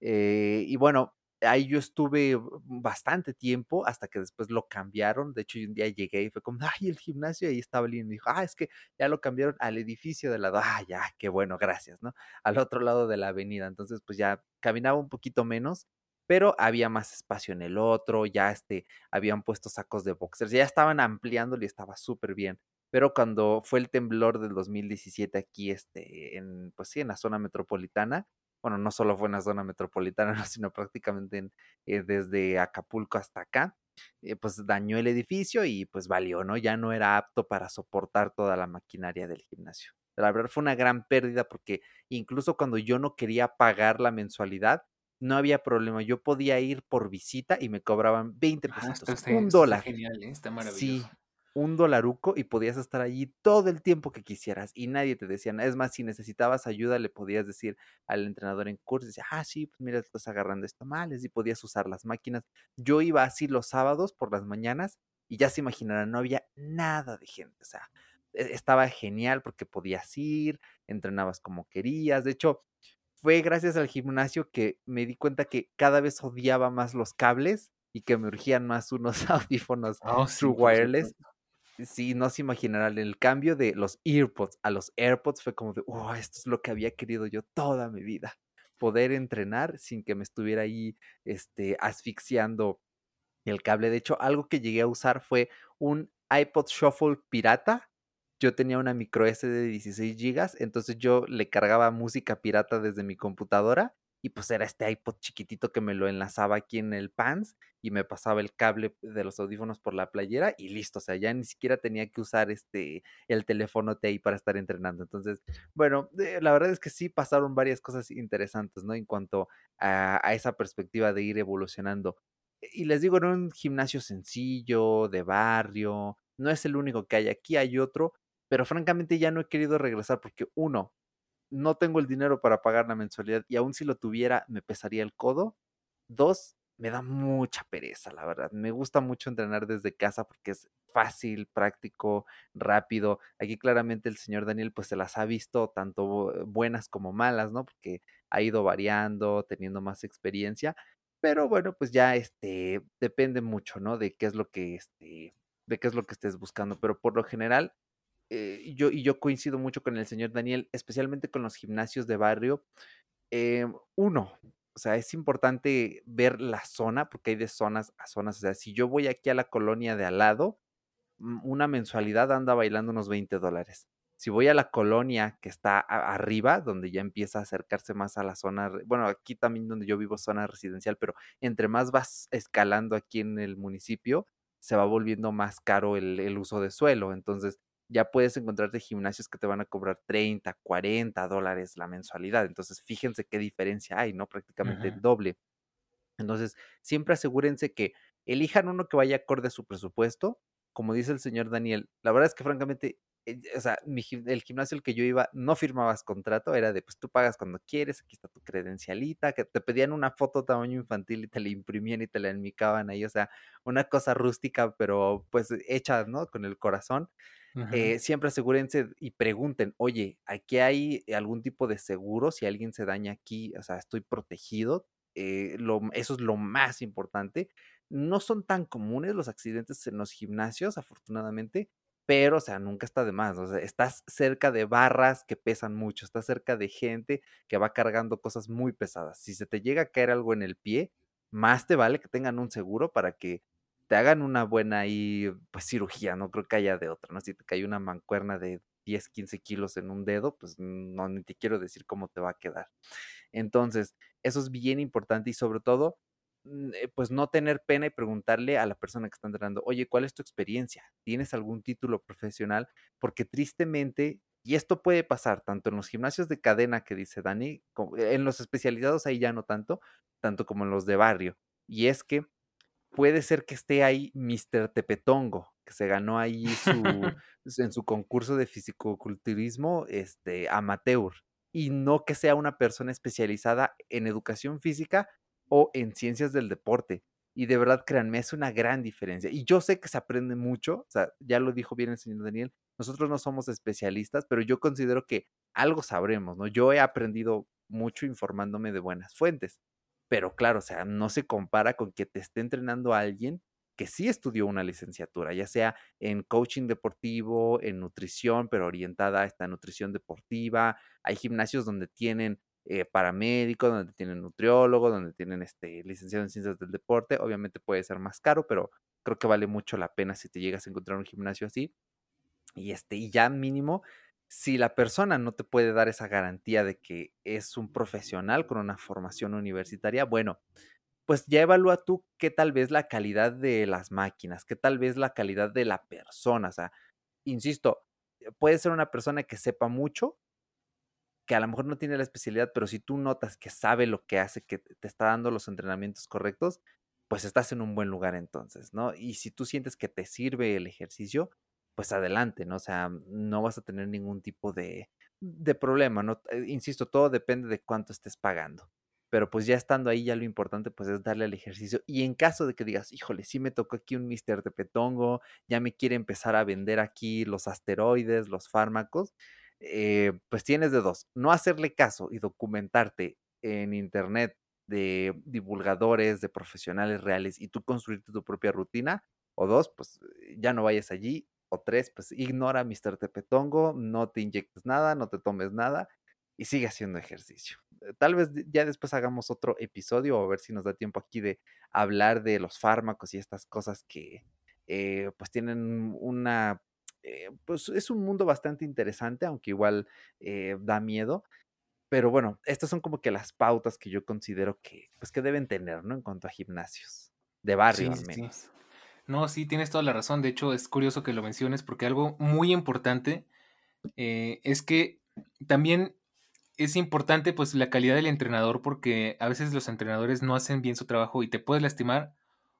Eh, y bueno, ahí yo estuve bastante tiempo hasta que después lo cambiaron. De hecho, un día llegué y fue como, ay, el gimnasio, y ahí estaba alguien y dijo, ah, es que ya lo cambiaron al edificio de lado. Ah, ya, qué bueno, gracias, ¿no? Al otro lado de la avenida. Entonces, pues ya caminaba un poquito menos, pero había más espacio en el otro, ya este, habían puesto sacos de boxers, ya estaban ampliándolo y estaba súper bien. Pero cuando fue el temblor del 2017 aquí, este, en, pues sí, en la zona metropolitana, bueno, no solo fue en la zona metropolitana, ¿no? sino prácticamente en, eh, desde Acapulco hasta acá, eh, pues dañó el edificio y pues valió, ¿no? Ya no era apto para soportar toda la maquinaria del gimnasio. La verdad fue una gran pérdida porque incluso cuando yo no quería pagar la mensualidad, no había problema. Yo podía ir por visita y me cobraban 20 Ah, está, un está dólar. genial, ¿eh? Está Sí, maravilloso. Un dolaruco y podías estar allí todo el tiempo que quisieras y nadie te decía nada. Es más, si necesitabas ayuda, le podías decir al entrenador en curso, decía, ah, sí, pues mira, estás agarrando esto mal, y podías usar las máquinas. Yo iba así los sábados por las mañanas y ya se imaginarán, no había nada de gente, o sea, e- estaba genial porque podías ir, entrenabas como querías. De hecho, fue gracias al gimnasio que me di cuenta que cada vez odiaba más los cables y que me urgían más unos audífonos Oh, True sí, Wireless. Sí, no se imaginarán el cambio de los EarPods a los AirPods fue como de, oh, esto es lo que había querido yo toda mi vida, poder entrenar sin que me estuviera ahí, este, asfixiando el cable. De hecho, algo que llegué a usar fue un iPod Shuffle pirata. Yo tenía una micro SD de 16 gigas, entonces yo le cargaba música pirata desde mi computadora y pues era este iPod chiquitito que me lo enlazaba aquí en el pants y me pasaba el cable de los audífonos por la playera y listo, o sea, ya ni siquiera tenía que usar este el teléfono ahí para estar entrenando. Entonces, bueno, eh, la verdad es que sí pasaron varias cosas interesantes, ¿no? En cuanto a, a esa perspectiva de ir evolucionando. Y les digo, en un gimnasio sencillo, de barrio, no es el único que hay aquí, hay otro, pero francamente ya no he querido regresar porque uno, no tengo el dinero para pagar la mensualidad y aún si lo tuviera me pesaría el codo. Dos, me da mucha pereza, la verdad. Me gusta mucho entrenar desde casa porque es fácil, práctico, rápido. Aquí claramente el señor Daniel pues se las ha visto tanto buenas como malas, ¿no? Porque ha ido variando, teniendo más experiencia, pero bueno, pues ya este depende mucho, ¿no? De qué es lo que este de qué es lo que estés buscando, pero por lo general eh, yo, y yo coincido mucho con el señor Daniel, especialmente con los gimnasios de barrio. Eh, uno, o sea, es importante ver la zona, porque hay de zonas a zonas. O sea, si yo voy aquí a la colonia de al lado, mm, una mensualidad anda bailando unos 20 dólares. Si voy a la colonia que está arriba, donde ya empieza a acercarse más a la zona, bueno, aquí también donde yo vivo, zona residencial, pero entre más vas escalando aquí en el municipio, se va volviendo más caro el, el uso de suelo. Entonces, ya puedes encontrarte gimnasios que te van a cobrar 30, 40 dólares la mensualidad. Entonces, fíjense qué diferencia hay, ¿no? Prácticamente el doble. Entonces, siempre asegúrense que elijan uno que vaya acorde a su presupuesto. Como dice el señor Daniel, la verdad es que francamente, eh, o sea, mi el gimnasio al que yo iba no firmabas contrato, era de pues tú pagas cuando quieres, aquí está tu credencialita, que te pedían una foto tamaño infantil y te la imprimían y te la enmicaban ahí, o sea, una cosa rústica, pero pues hecha, ¿no? Con el corazón. Eh, siempre asegúrense y pregunten, oye, ¿aquí hay algún tipo de seguro? Si alguien se daña aquí, o sea, estoy protegido. Eh, eso es lo más importante. No son tan comunes los accidentes en los gimnasios, afortunadamente, pero, o sea, nunca está de más. O sea, estás cerca de barras que pesan mucho, estás cerca de gente que va cargando cosas muy pesadas. Si se te llega a caer algo en el pie, más te vale que tengan un seguro para que te hagan una buena ahí, pues cirugía, no creo que haya de otra, ¿no? Si te cae una mancuerna de 10, 15 kilos en un dedo, pues no, ni te quiero decir cómo te va a quedar. Entonces, eso es bien importante y sobre todo, mm, eh, pues no tener pena y preguntarle a la persona que está entrenando, oye, ¿cuál es tu experiencia? ¿Tienes algún título profesional? Porque tristemente, y esto puede pasar tanto en los gimnasios de cadena que dice Dani, en los especializados ahí ya no tanto, tanto como en los de barrio. Y es que puede ser que esté ahí Mr. Tepetongo, que se ganó ahí su, en su concurso de fisicoculturismo este, amateur, y no que sea una persona especializada en educación física o en ciencias del deporte. Y de verdad, créanme, es una gran diferencia. Y yo sé que se aprende mucho, o sea, ya lo dijo bien el señor Daniel, nosotros no somos especialistas, pero yo considero que algo sabremos, ¿no? Yo he aprendido mucho informándome de buenas fuentes. Pero claro, o sea, no se compara con que te esté entrenando alguien que sí estudió una licenciatura, ya sea en coaching deportivo, en nutrición, pero orientada a esta nutrición deportiva. Hay gimnasios donde tienen eh, paramédicos, donde tienen nutriólogo, donde tienen este licenciado en ciencias del deporte. Obviamente puede ser más caro, pero creo que vale mucho la pena si te llegas a encontrar un gimnasio así. Y este, y ya mínimo si la persona no te puede dar esa garantía de que es un profesional con una formación universitaria, bueno, pues ya evalúa tú qué tal vez la calidad de las máquinas, qué tal vez la calidad de la persona. O sea, insisto, eh, puede ser una persona que sepa mucho, que a lo mejor no tiene la especialidad, pero si tú notas que sabe lo que hace, que te está dando los entrenamientos correctos, pues estás en un buen lugar entonces, ¿no? Y si tú sientes que te sirve el ejercicio, pues adelante, ¿no? O sea, no vas a tener ningún tipo de, de problema, ¿no? Eh, insisto, todo depende de cuánto estés pagando. Pero pues ya estando ahí, ya lo importante pues es darle al ejercicio. Y en caso de que digas, híjole, sí me tocó aquí un Mister de Petongo, ya me quiere empezar a vender aquí los asteroides, los fármacos, eh, pues tienes de dos. No hacerle caso y documentarte en internet de divulgadores, de profesionales reales y tú construirte tu propia rutina. O dos, pues ya no vayas allí o tres, pues ignora Mr. Tepetongo, no te inyectes nada, no te tomes nada y sigue haciendo ejercicio. Eh, tal vez ya después hagamos otro episodio o a ver si nos da tiempo aquí de hablar de los fármacos y estas cosas que eh, pues tienen una, eh, pues es un mundo bastante interesante, aunque igual da miedo. Pero bueno, estas son como que las pautas que yo considero que, pues, que deben tener, ¿no? En cuanto a gimnasios, de barrio al menos. No, sí, tienes toda la razón. De hecho, es curioso que lo menciones porque algo muy importante eh, es que también es importante pues la calidad del entrenador porque a veces los entrenadores no hacen bien su trabajo y te puedes lastimar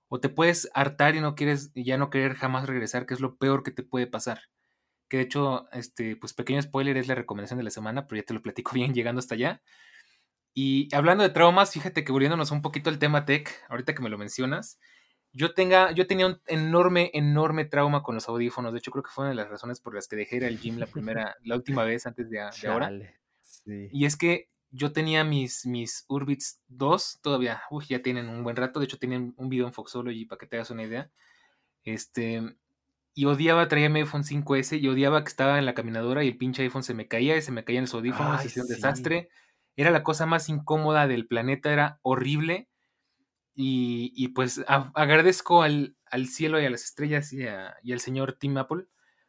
o te puedes hartar y no quieres ya no querer jamás regresar, que es lo peor que te puede pasar. Que de hecho, este, pues pequeño spoiler es la recomendación de la semana, pero ya te lo platico bien llegando hasta allá. Y hablando de traumas, fíjate que volviéndonos un poquito al tema tech, ahorita que me lo mencionas, yo, tenga, yo tenía un enorme, enorme trauma con los audífonos. De hecho, creo que fue una de las razones por las que dejé ir al gym la primera, la última vez antes de, ahora. Y es que yo tenía mis, mis Urbits 2, todavía, uy, ya tienen un buen rato. De hecho, tienen un video en Foxology para que te hagas una idea. Este, y odiaba, traía mi iPhone 5S y odiaba que estaba en la caminadora y el pinche iPhone se me caía y se me caían los audífonos, y hacía un desastre. Era la cosa más incómoda del planeta, era horrible. Y, pues agradezco al, cielo y a las estrellas y, al señor Tim Apple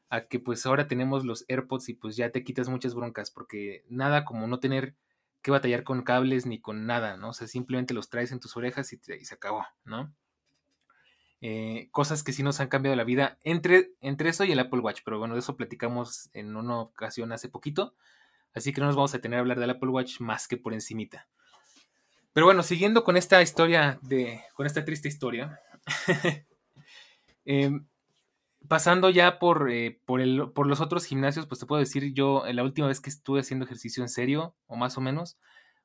a que pues ahora tenemos los AirPods y pues ya te quitas muchas broncas porque nada como no tener que batallar con cables ni con nada, ¿no? O sea, simplemente los traes en tus orejas y, se acabó, ¿no? Eh, cosas que sí nos han cambiado la vida entre, entre eso y el Apple Watch, pero bueno, de eso platicamos en una ocasión hace poquito, así que no nos vamos a tener a hablar del Apple Watch más que por encimita. Pero bueno, siguiendo con esta historia de. con esta triste historia. Em, pasando ya por, eh, por, el, por, los otros gimnasios, pues te puedo decir, yo la última vez que estuve haciendo ejercicio en serio, o más o menos,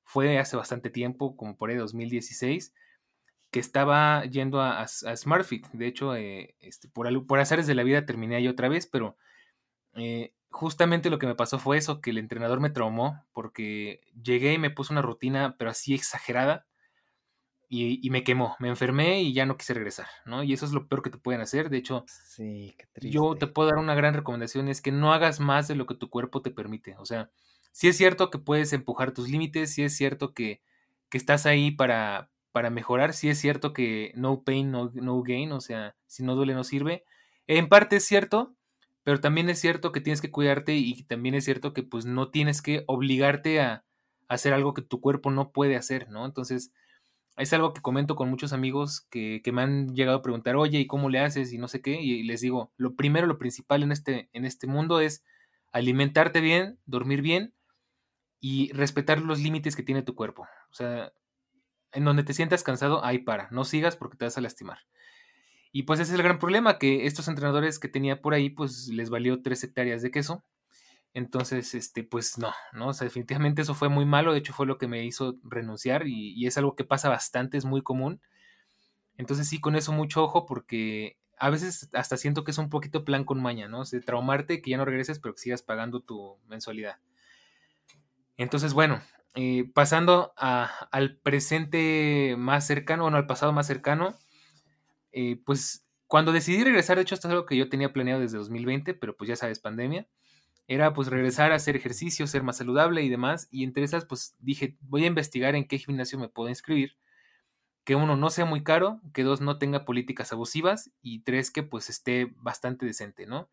fue hace bastante tiempo, como por ahí 2016, que estaba yendo a, SmartFit. De hecho, eh, este, por, por azares de la vida terminé ahí otra vez, pero eh, justamente lo que me pasó fue eso, que el entrenador me traumó porque llegué y me puso una rutina, pero así exagerada. y, me quemó, me enfermé y ya no quise regresar, ¿no? Y eso es lo peor que te pueden hacer. De hecho, sí, yo te puedo dar una gran recomendación, es que no hagas más de lo que tu cuerpo te permite. O sea, sí es cierto que puedes empujar tus límites, sí es cierto que, que estás ahí para, para mejorar, sí es cierto que no pain, no, no gain, o sea, si no duele no sirve. En parte es cierto, pero también es cierto que tienes que cuidarte y también es cierto que pues no tienes que obligarte a, hacer algo que tu cuerpo no puede hacer, ¿no? Entonces, es algo que comento con muchos amigos que, me han llegado a preguntar, oye, ¿y cómo le haces? Y no sé qué. Y les digo, lo primero, lo principal en este, en este mundo es alimentarte bien, dormir bien y respetar los límites que tiene tu cuerpo. O sea, en donde te sientas cansado, ahí para. No sigas porque te vas a lastimar. Y pues ese es el gran problema, que estos entrenadores que tenía por ahí, pues les valió tres hectáreas de queso entonces, este, pues no, ¿no? O definitivamente eso fue muy malo, de hecho fue lo que me hizo renunciar y, es algo que pasa bastante, es muy común. Entonces sí, con eso mucho ojo porque a veces hasta siento que es un poquito plan con maña, ¿no? O sea, traumarte, que ya no regreses, pero que sigas pagando tu mensualidad. Entonces, bueno, eh, pasando al presente más cercano, bueno, al pasado más cercano, eh, pues cuando decidí regresar, de hecho esto es algo que yo tenía planeado desde 2020, pero pues ya sabes, pandemia era pues regresar a hacer ejercicio, ser más saludable y demás. Y entre esas pues dije, voy a investigar en qué gimnasio me puedo inscribir. Que uno no sea muy caro, que dos no tenga políticas abusivas y tres que pues esté bastante decente, ¿no?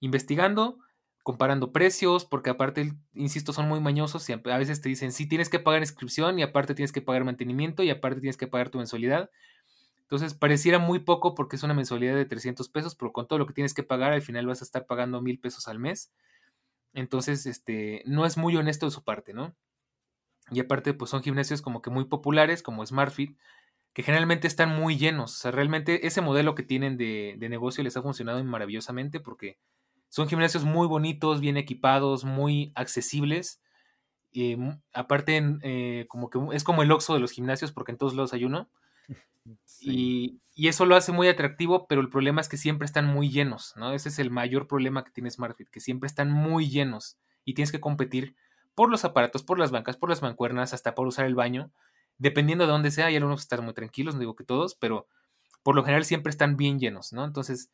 Investigando, comparando precios, porque aparte, insisto, son muy mañosos y a veces te dicen, sí, tienes que pagar inscripción y aparte tienes que pagar mantenimiento y aparte tienes que pagar tu mensualidad. Entonces pareciera muy poco porque es una mensualidad de 300 pesos, pero con todo lo que tienes que pagar al final vas a estar pagando mil pesos al mes. Entonces, este, no es muy honesto de su parte, ¿no? Y aparte, pues son gimnasios como que muy populares, como SmartFit, que generalmente están muy llenos. O sea, realmente ese modelo que tienen de, negocio les ha funcionado maravillosamente porque son gimnasios muy bonitos, bien equipados, muy accesibles. y aparte, eh, como que es como el oxo de los gimnasios porque en todos lados hay uno. Y, eso lo hace muy atractivo, pero el problema es que siempre están muy llenos, ¿no? Ese es el mayor problema que tiene SmartFit, que siempre están muy llenos y tienes que competir por los aparatos, por las bancas, por las mancuernas, hasta por usar el baño. Dependiendo de dónde sea, hay algunos que están muy tranquilos, no digo que todos, pero por lo general siempre están bien llenos, ¿no? Entonces,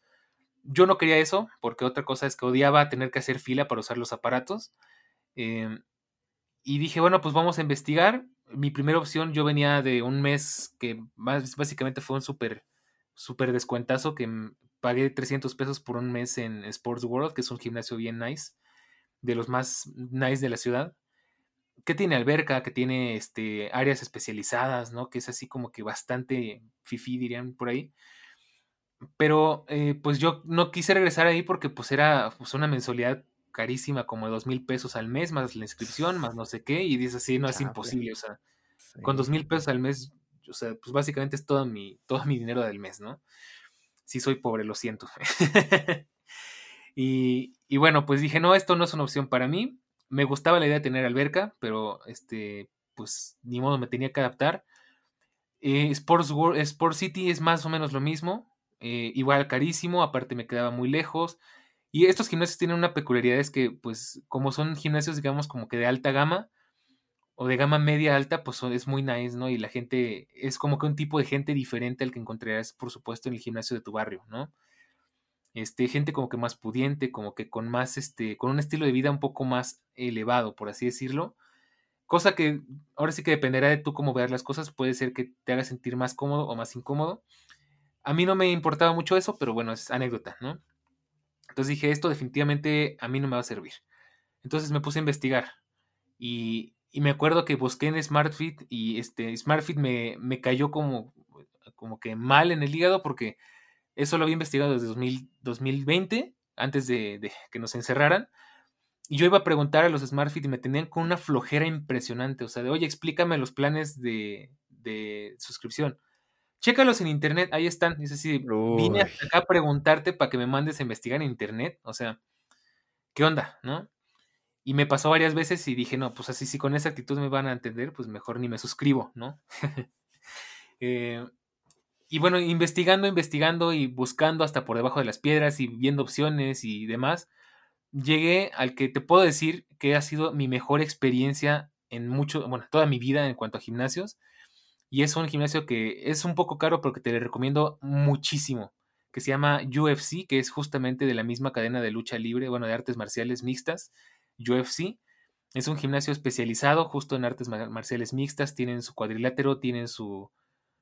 yo no quería eso, porque otra cosa es que odiaba tener que hacer fila para usar los aparatos. Em, y dije, bueno, pues vamos a investigar mi primera opción, yo venía de un mes que más, básicamente fue un súper super descuentazo que pagué 300 pesos por un mes en Sports World, que es un gimnasio bien nice, de los más nice de la ciudad, que tiene alberca, que tiene este, áreas especializadas, ¿no? Que es así como que bastante fifi, dirían por ahí. Pero eh, pues yo no quise regresar ahí porque pues era pues, una mensualidad carísima, como de dos mil pesos al mes, más la inscripción, más no sé qué, y dices así, no, es imposible, o sea, con dos mil pesos al mes, o sea, pues básicamente es todo mi, todo mi dinero del mes, ¿no? Si soy pobre, lo siento. y, y bueno, pues dije, no, esto no es una opción para mí. Me gustaba la idea de tener alberca, pero este, pues ni modo, me tenía que adaptar. Eh, Sports, World, Sports City es más o menos lo mismo, eh, igual carísimo, aparte me quedaba muy lejos. Y estos gimnasios tienen una peculiaridad, es que, pues, como son gimnasios, digamos, como que de alta gama, o de gama media alta, pues es muy nice, ¿no? Y la gente es como que un tipo de gente diferente al que encontrarás, por supuesto, en el gimnasio de tu barrio, ¿no? Este, gente como que más pudiente, como que con más, este, con un estilo de vida un poco más elevado, por así decirlo. Cosa que ahora sí que dependerá de tú cómo veas las cosas, puede ser que te haga sentir más cómodo o más incómodo. A mí no me importaba mucho eso, pero bueno, es anécdota, ¿no? Entonces dije, esto definitivamente a mí no me va a servir. Entonces me puse a investigar y, me acuerdo que busqué en SmartFit y este SmartFit me, me cayó como, como que mal en el hígado porque eso lo había investigado desde 2020, antes de, que nos encerraran. Y yo iba a preguntar a los SmartFit y me tenían con una flojera impresionante. O sea, de, oye, explícame los planes de, de suscripción chécalos en internet, ahí están. Dice así, vine hasta acá a preguntarte para que me mandes a investigar en internet. O sea, ¿qué onda? ¿No? Y me pasó varias veces y dije, no, pues así, si con esa actitud me van a entender, pues mejor ni me suscribo, ¿no? Eh, y bueno, investigando, investigando y buscando hasta por debajo de las piedras y viendo opciones y demás, llegué al que te puedo decir que ha sido mi mejor experiencia en mucho, bueno, toda mi vida en cuanto a gimnasios, Y es un gimnasio que es un poco caro, pero que te le recomiendo muchísimo. Que se llama UFC, que es justamente de la misma cadena de lucha libre, bueno, de artes marciales mixtas. UFC. Es un gimnasio especializado justo en artes marciales mixtas. Tienen su cuadrilátero, tienen su,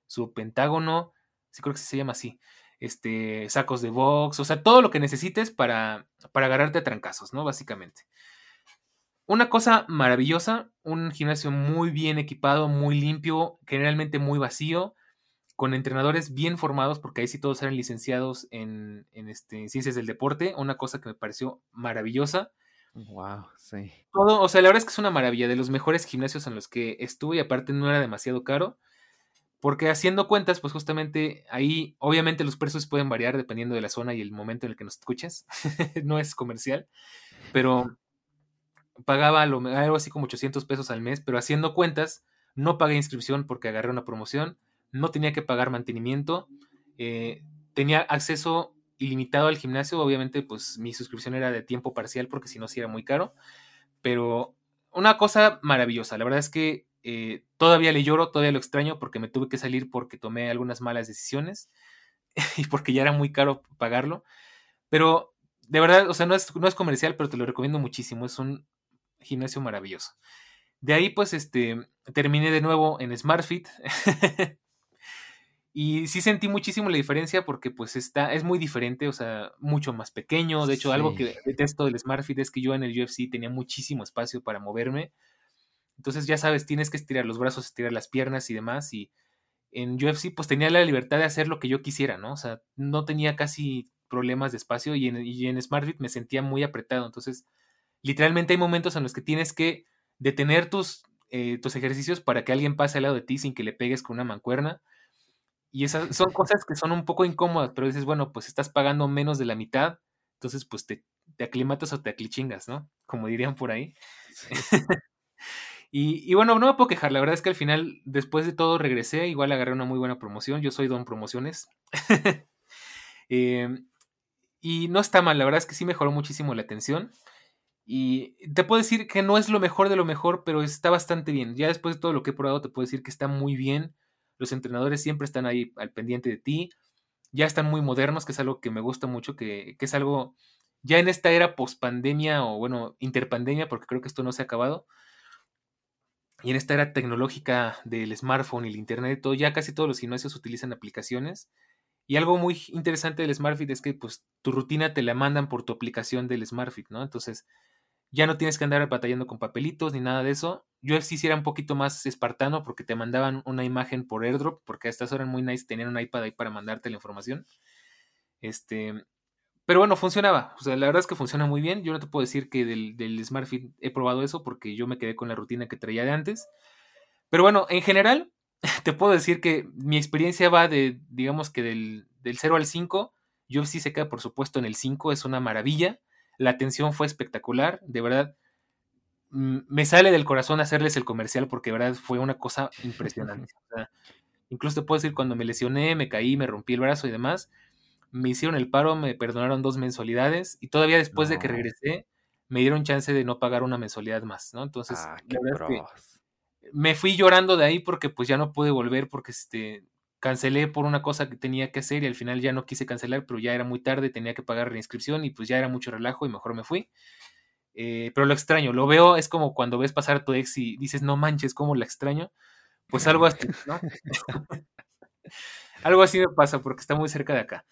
su pentágono. Sí, creo que se llama así. Este, sacos de box, o sea, todo lo que necesites para, para agarrarte a trancazos, ¿no? Básicamente. Una cosa maravillosa, un gimnasio muy bien equipado, muy limpio, generalmente muy vacío, con entrenadores bien formados, porque ahí sí todos eran licenciados en, este, ciencias del deporte, una cosa que me pareció maravillosa. Wow, sí. Todo, o sea, la verdad es que es una maravilla, de los mejores gimnasios en los que estuve y aparte no era demasiado caro, porque haciendo cuentas, pues justamente ahí, obviamente los precios pueden variar dependiendo de la zona y el momento en el que nos escuches, no es comercial, pero pagaba algo así como 800 pesos al mes, pero haciendo cuentas, no pagué inscripción porque agarré una promoción, no tenía que pagar mantenimiento, eh, tenía acceso ilimitado al gimnasio, obviamente pues mi suscripción era de tiempo parcial porque si no sí era muy caro, pero una cosa maravillosa, la verdad es que eh, todavía le lloro, todavía lo extraño porque me tuve que salir porque tomé algunas malas decisiones y porque ya era muy caro pagarlo, pero de verdad, o sea, no es, no es comercial, pero te lo recomiendo muchísimo, es un gimnasio maravilloso. De ahí, pues, este, terminé de nuevo en SmartFit. y sí sentí muchísimo la diferencia porque, pues, está, es muy diferente, o sea, mucho más pequeño. De hecho, algo que detesto del SmartFit es que yo en el UFC tenía muchísimo espacio para moverme. Entonces, ya sabes, tienes que estirar los brazos, estirar las piernas y demás. Y en UFC, pues, tenía la libertad de hacer lo que yo quisiera, ¿no? O sea, no tenía casi problemas de espacio y en, y en SmartFit me sentía muy apretado. Entonces, literalmente hay momentos en los que tienes que detener tus, eh, tus ejercicios para que alguien pase al lado de ti sin que le pegues con una mancuerna. Y esas son cosas que son un poco incómodas, pero dices, bueno, pues estás pagando menos de la mitad, entonces pues te, te aclimatas o te aclichingas, ¿no? Como dirían por ahí. y, bueno, no me puedo quejar, la verdad es que al final, después de todo, regresé, igual agarré una muy buena promoción, yo soy Don Promociones. Em, y no está mal, la verdad es que sí mejoró muchísimo la atención. Y te puedo decir que no es lo mejor de lo mejor, pero está bastante bien. Ya después de todo lo que he probado, te puedo decir que está muy bien. Los entrenadores siempre están ahí al pendiente de ti. Ya están muy modernos, que es algo que me gusta mucho, que, es algo ya en esta era post-pandemia o bueno, interpandemia, porque creo que esto no se ha acabado. Y en esta era tecnológica del smartphone y el internet, todo, ya casi todos los gimnasios utilizan aplicaciones. Y algo muy interesante del SmartFit es que pues tu rutina te la mandan por tu aplicación del SmartFit, ¿no? Entonces, ya no tienes que andar batallando con papelitos ni nada de eso. Yo sí era un poquito más espartano porque te mandaban una imagen por airdrop, porque a estas horas muy nice tenían un iPad ahí para mandarte la información. Este, pero bueno, funcionaba. O sea, la verdad es que funciona muy bien. Yo no te puedo decir que del, del SmartFit he probado eso porque yo me quedé con la rutina que traía de antes. Pero bueno, en general, te puedo decir que mi experiencia va de, digamos que del, del 0 al 5. Yo sí se queda, por supuesto, en el 5. Es una maravilla. La atención fue espectacular, de verdad. Mm, me sale del corazón hacerles el comercial porque de verdad fue una cosa impresionante. incluso te puedo decir, cuando me lesioné, me caí, me rompí el brazo y demás, me hicieron el paro, me perdonaron dos mensualidades y todavía después de que regresé, me dieron chance de no pagar una mensualidad más, ¿no? Entonces, ah, me fui llorando de ahí porque pues ya no pude volver porque este, cancelé por una cosa que tenía que hacer y al final ya no quise cancelar, pero ya era muy tarde, tenía que pagar la inscripción y pues ya era mucho relajo y mejor me fui. Eh, pero lo extraño, lo veo, es como cuando ves pasar a tu ex y dices, no manches, ¿cómo la extraño? Pues algo así, ¿no? algo así me pasa porque está muy cerca de acá.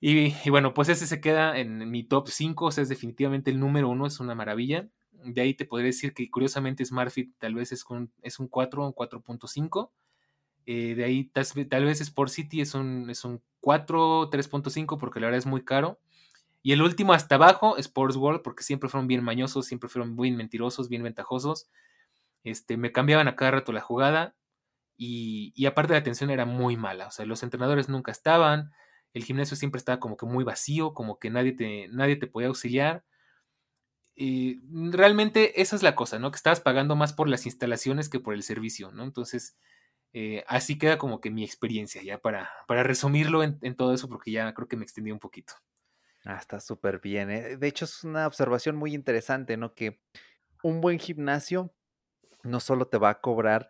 Y, bueno, pues ese se queda en mi top 5, o sea, es definitivamente el número uno, es una maravilla. De ahí te podría decir que curiosamente SmartFit tal vez es, es un 4, un 4.5. Eh, de ahí tal, vez Sport City es un, es un 4, 3.5 porque la verdad es muy caro. Y el último hasta abajo, Sports World, porque siempre fueron bien mañosos, siempre fueron muy mentirosos, bien ventajosos. Este, me cambiaban a cada rato la jugada y, y aparte la atención era muy mala. O sea, los entrenadores nunca estaban, el gimnasio siempre estaba como que muy vacío, como que nadie te, nadie te podía auxiliar. Y realmente esa es la cosa, ¿no? Que estabas pagando más por las instalaciones que por el servicio, ¿no? Entonces, eh, así queda como que mi experiencia, ya para, para resumirlo en, todo eso, porque ya creo que me extendí un poquito. Ah, está súper bien. ¿eh? De hecho, es una observación muy interesante, ¿no? Que un buen gimnasio no solo te va a cobrar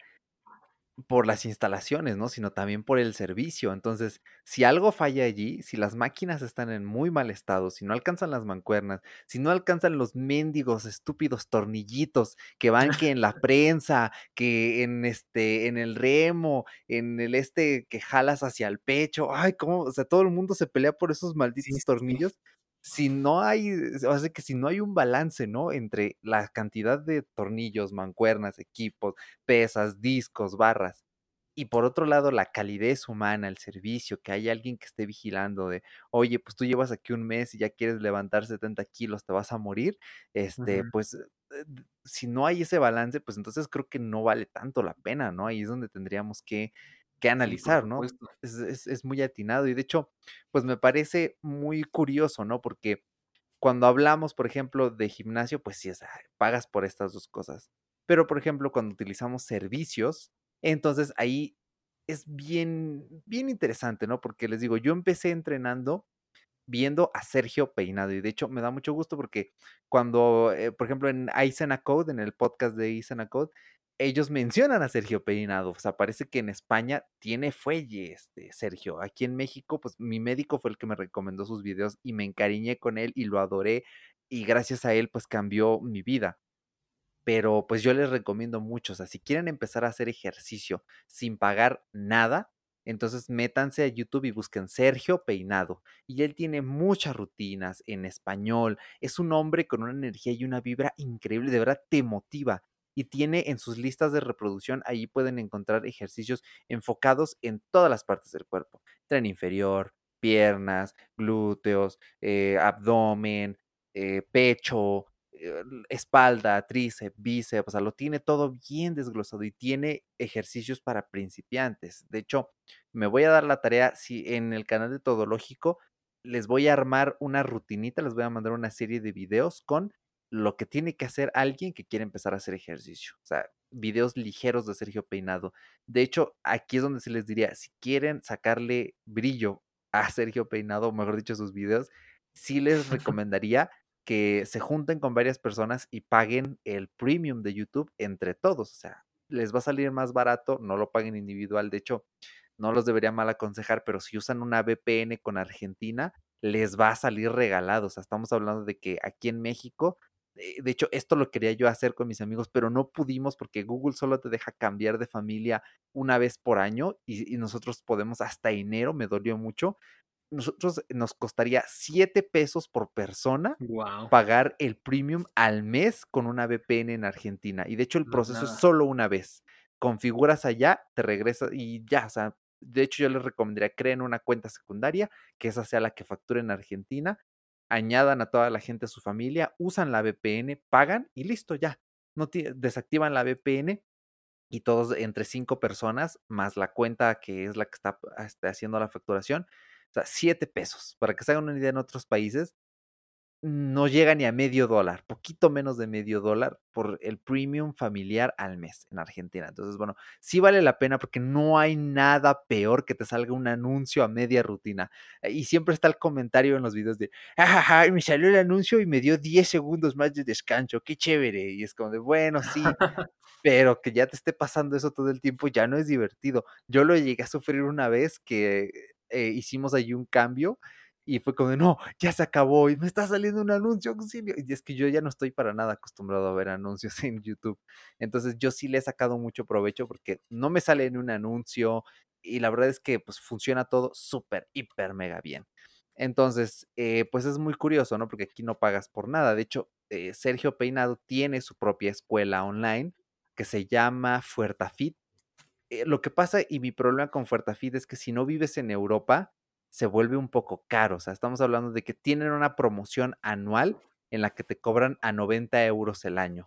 por las instalaciones, ¿no? Sino también por el servicio. Entonces, si algo falla allí, si las máquinas están en muy mal estado, si no alcanzan las mancuernas, si no alcanzan los mendigos estúpidos tornillitos que van que en la prensa, que en este, en el remo, en el este que jalas hacia el pecho, ay, cómo, o sea, todo el mundo se pelea por esos malditos sí, sí. Si no hay, o sea, que si no hay un balance, ¿no? Entre la cantidad de tornillos, mancuernas, equipos, pesas, discos, barras. Y por otro lado, la calidez humana, el servicio, que hay alguien que esté vigilando de, oye, pues tú llevas aquí un mes y ya quieres levantar 70 kilos, te vas a morir. Este, pues, eh, si no hay ese balance, pues entonces creo que no vale tanto la pena, ¿no? Ahí es donde tendríamos que, que Sí, analizar, ¿no? Es, es, es muy atinado y de hecho, pues me parece muy curioso, ¿no? Porque cuando hablamos, por ejemplo, de gimnasio, pues sí, pagas por estas 2 cosas. Pero, por ejemplo, cuando utilizamos servicios, entonces ahí es bien bien interesante, ¿no? Porque les digo, yo empecé entrenando viendo a Sergio Peinado, y de hecho me da mucho gusto porque cuando, eh, por ejemplo, en Aisena Code, en el podcast de Aisena Code, ellos mencionan a Sergio Peinado, o sea, parece que en España tiene fuelle este Sergio. Aquí en México, pues mi médico fue el que me recomendó sus videos y me encariñé con él y lo adoré y gracias a él pues cambió mi vida. Pero, pues, yo les recomiendo mucho, o sea, si quieren empezar a hacer ejercicio sin pagar nada, entonces métanse a YouTube y busquen Sergio Peinado. Y él tiene muchas rutinas en español. Es un hombre con una energía y una vibra increíble, de verdad te motiva. Y tiene en sus listas de reproducción, ahí pueden encontrar ejercicios enfocados en todas las partes del cuerpo. Tren inferior, piernas, glúteos, eh, abdomen, eh, pecho, eh, espalda, tríceps, bíceps, o sea, lo tiene todo bien desglosado y tiene ejercicios para principiantes. De hecho, me voy a dar la tarea, si en el canal de Todológico les voy a armar una rutinita, les voy a mandar una serie de videos con lo que tiene que hacer alguien que quiere empezar a hacer ejercicio. O sea, videos ligeros de Sergio Peinado. De hecho, aquí es donde se les diría, si quieren sacarle brillo a Sergio Peinado, o mejor dicho, sus videos, sí les recomendaría que se junten con varias personas y paguen el premium de YouTube entre todos. O sea, les va a salir más barato, no lo paguen individual. De hecho, no los debería mal aconsejar, pero si usan una VPN con Argentina, les va a salir regalado. O sea, estamos hablando de que aquí en México, de hecho, esto lo quería yo hacer con mis amigos, pero no pudimos porque Google solo te deja cambiar de familia una vez por año y, y nosotros podemos hasta enero, me dolió mucho. Nosotros nos costaría 7 pesos por persona pagar el premium al mes con una VPN en Argentina. Y de hecho el no es proceso es solo una vez. Configuras allá, te regresas y ya, o sea, de hecho yo les recomendaría creen una cuenta secundaria, que esa sea la que facture en Argentina, añadan a toda la gente a su familia, usan la VPN, pagan y listo, ya. No ti- desactivan la VPN y todos entre cinco personas, más la cuenta que es la que está este, haciendo la facturación, o sea, 7 pesos. Para que se hagan una idea en otros países, no llega ni a medio dólar, poquito menos de medio dólar por el premium familiar al mes en Argentina. Entonces, bueno, sí vale la pena porque no hay nada peor que te salga un anuncio a media rutina. Eh, Y siempre está el comentario en los videos de, jajaja, me salió el anuncio y me dio 10 segundos más de descanso, qué chévere. Y es como de, bueno, sí, pero que ya te esté pasando eso todo el tiempo ya no es divertido. Yo lo llegué a sufrir una vez que, eh, hicimos allí un cambio y fue como de: "No, ya se acabó y me está saliendo un anuncio, auxilio". Y es que yo ya no estoy para nada acostumbrado a ver anuncios en YouTube. Entonces, yo sí le he sacado mucho provecho porque no me sale ni un anuncio y la verdad es que, pues, funciona todo súper, hiper, mega bien. Entonces, eh, pues, es muy curioso, ¿no? Porque aquí no pagas por nada. De hecho, eh, Sergio Peinado tiene su propia escuela online que se llama Fuertafit. Eh, lo que pasa y mi problema con Fuertafit es que si no vives en Europa, se vuelve un poco caro. O sea, estamos hablando de que tienen una promoción anual en la que te cobran a 90 euros el año.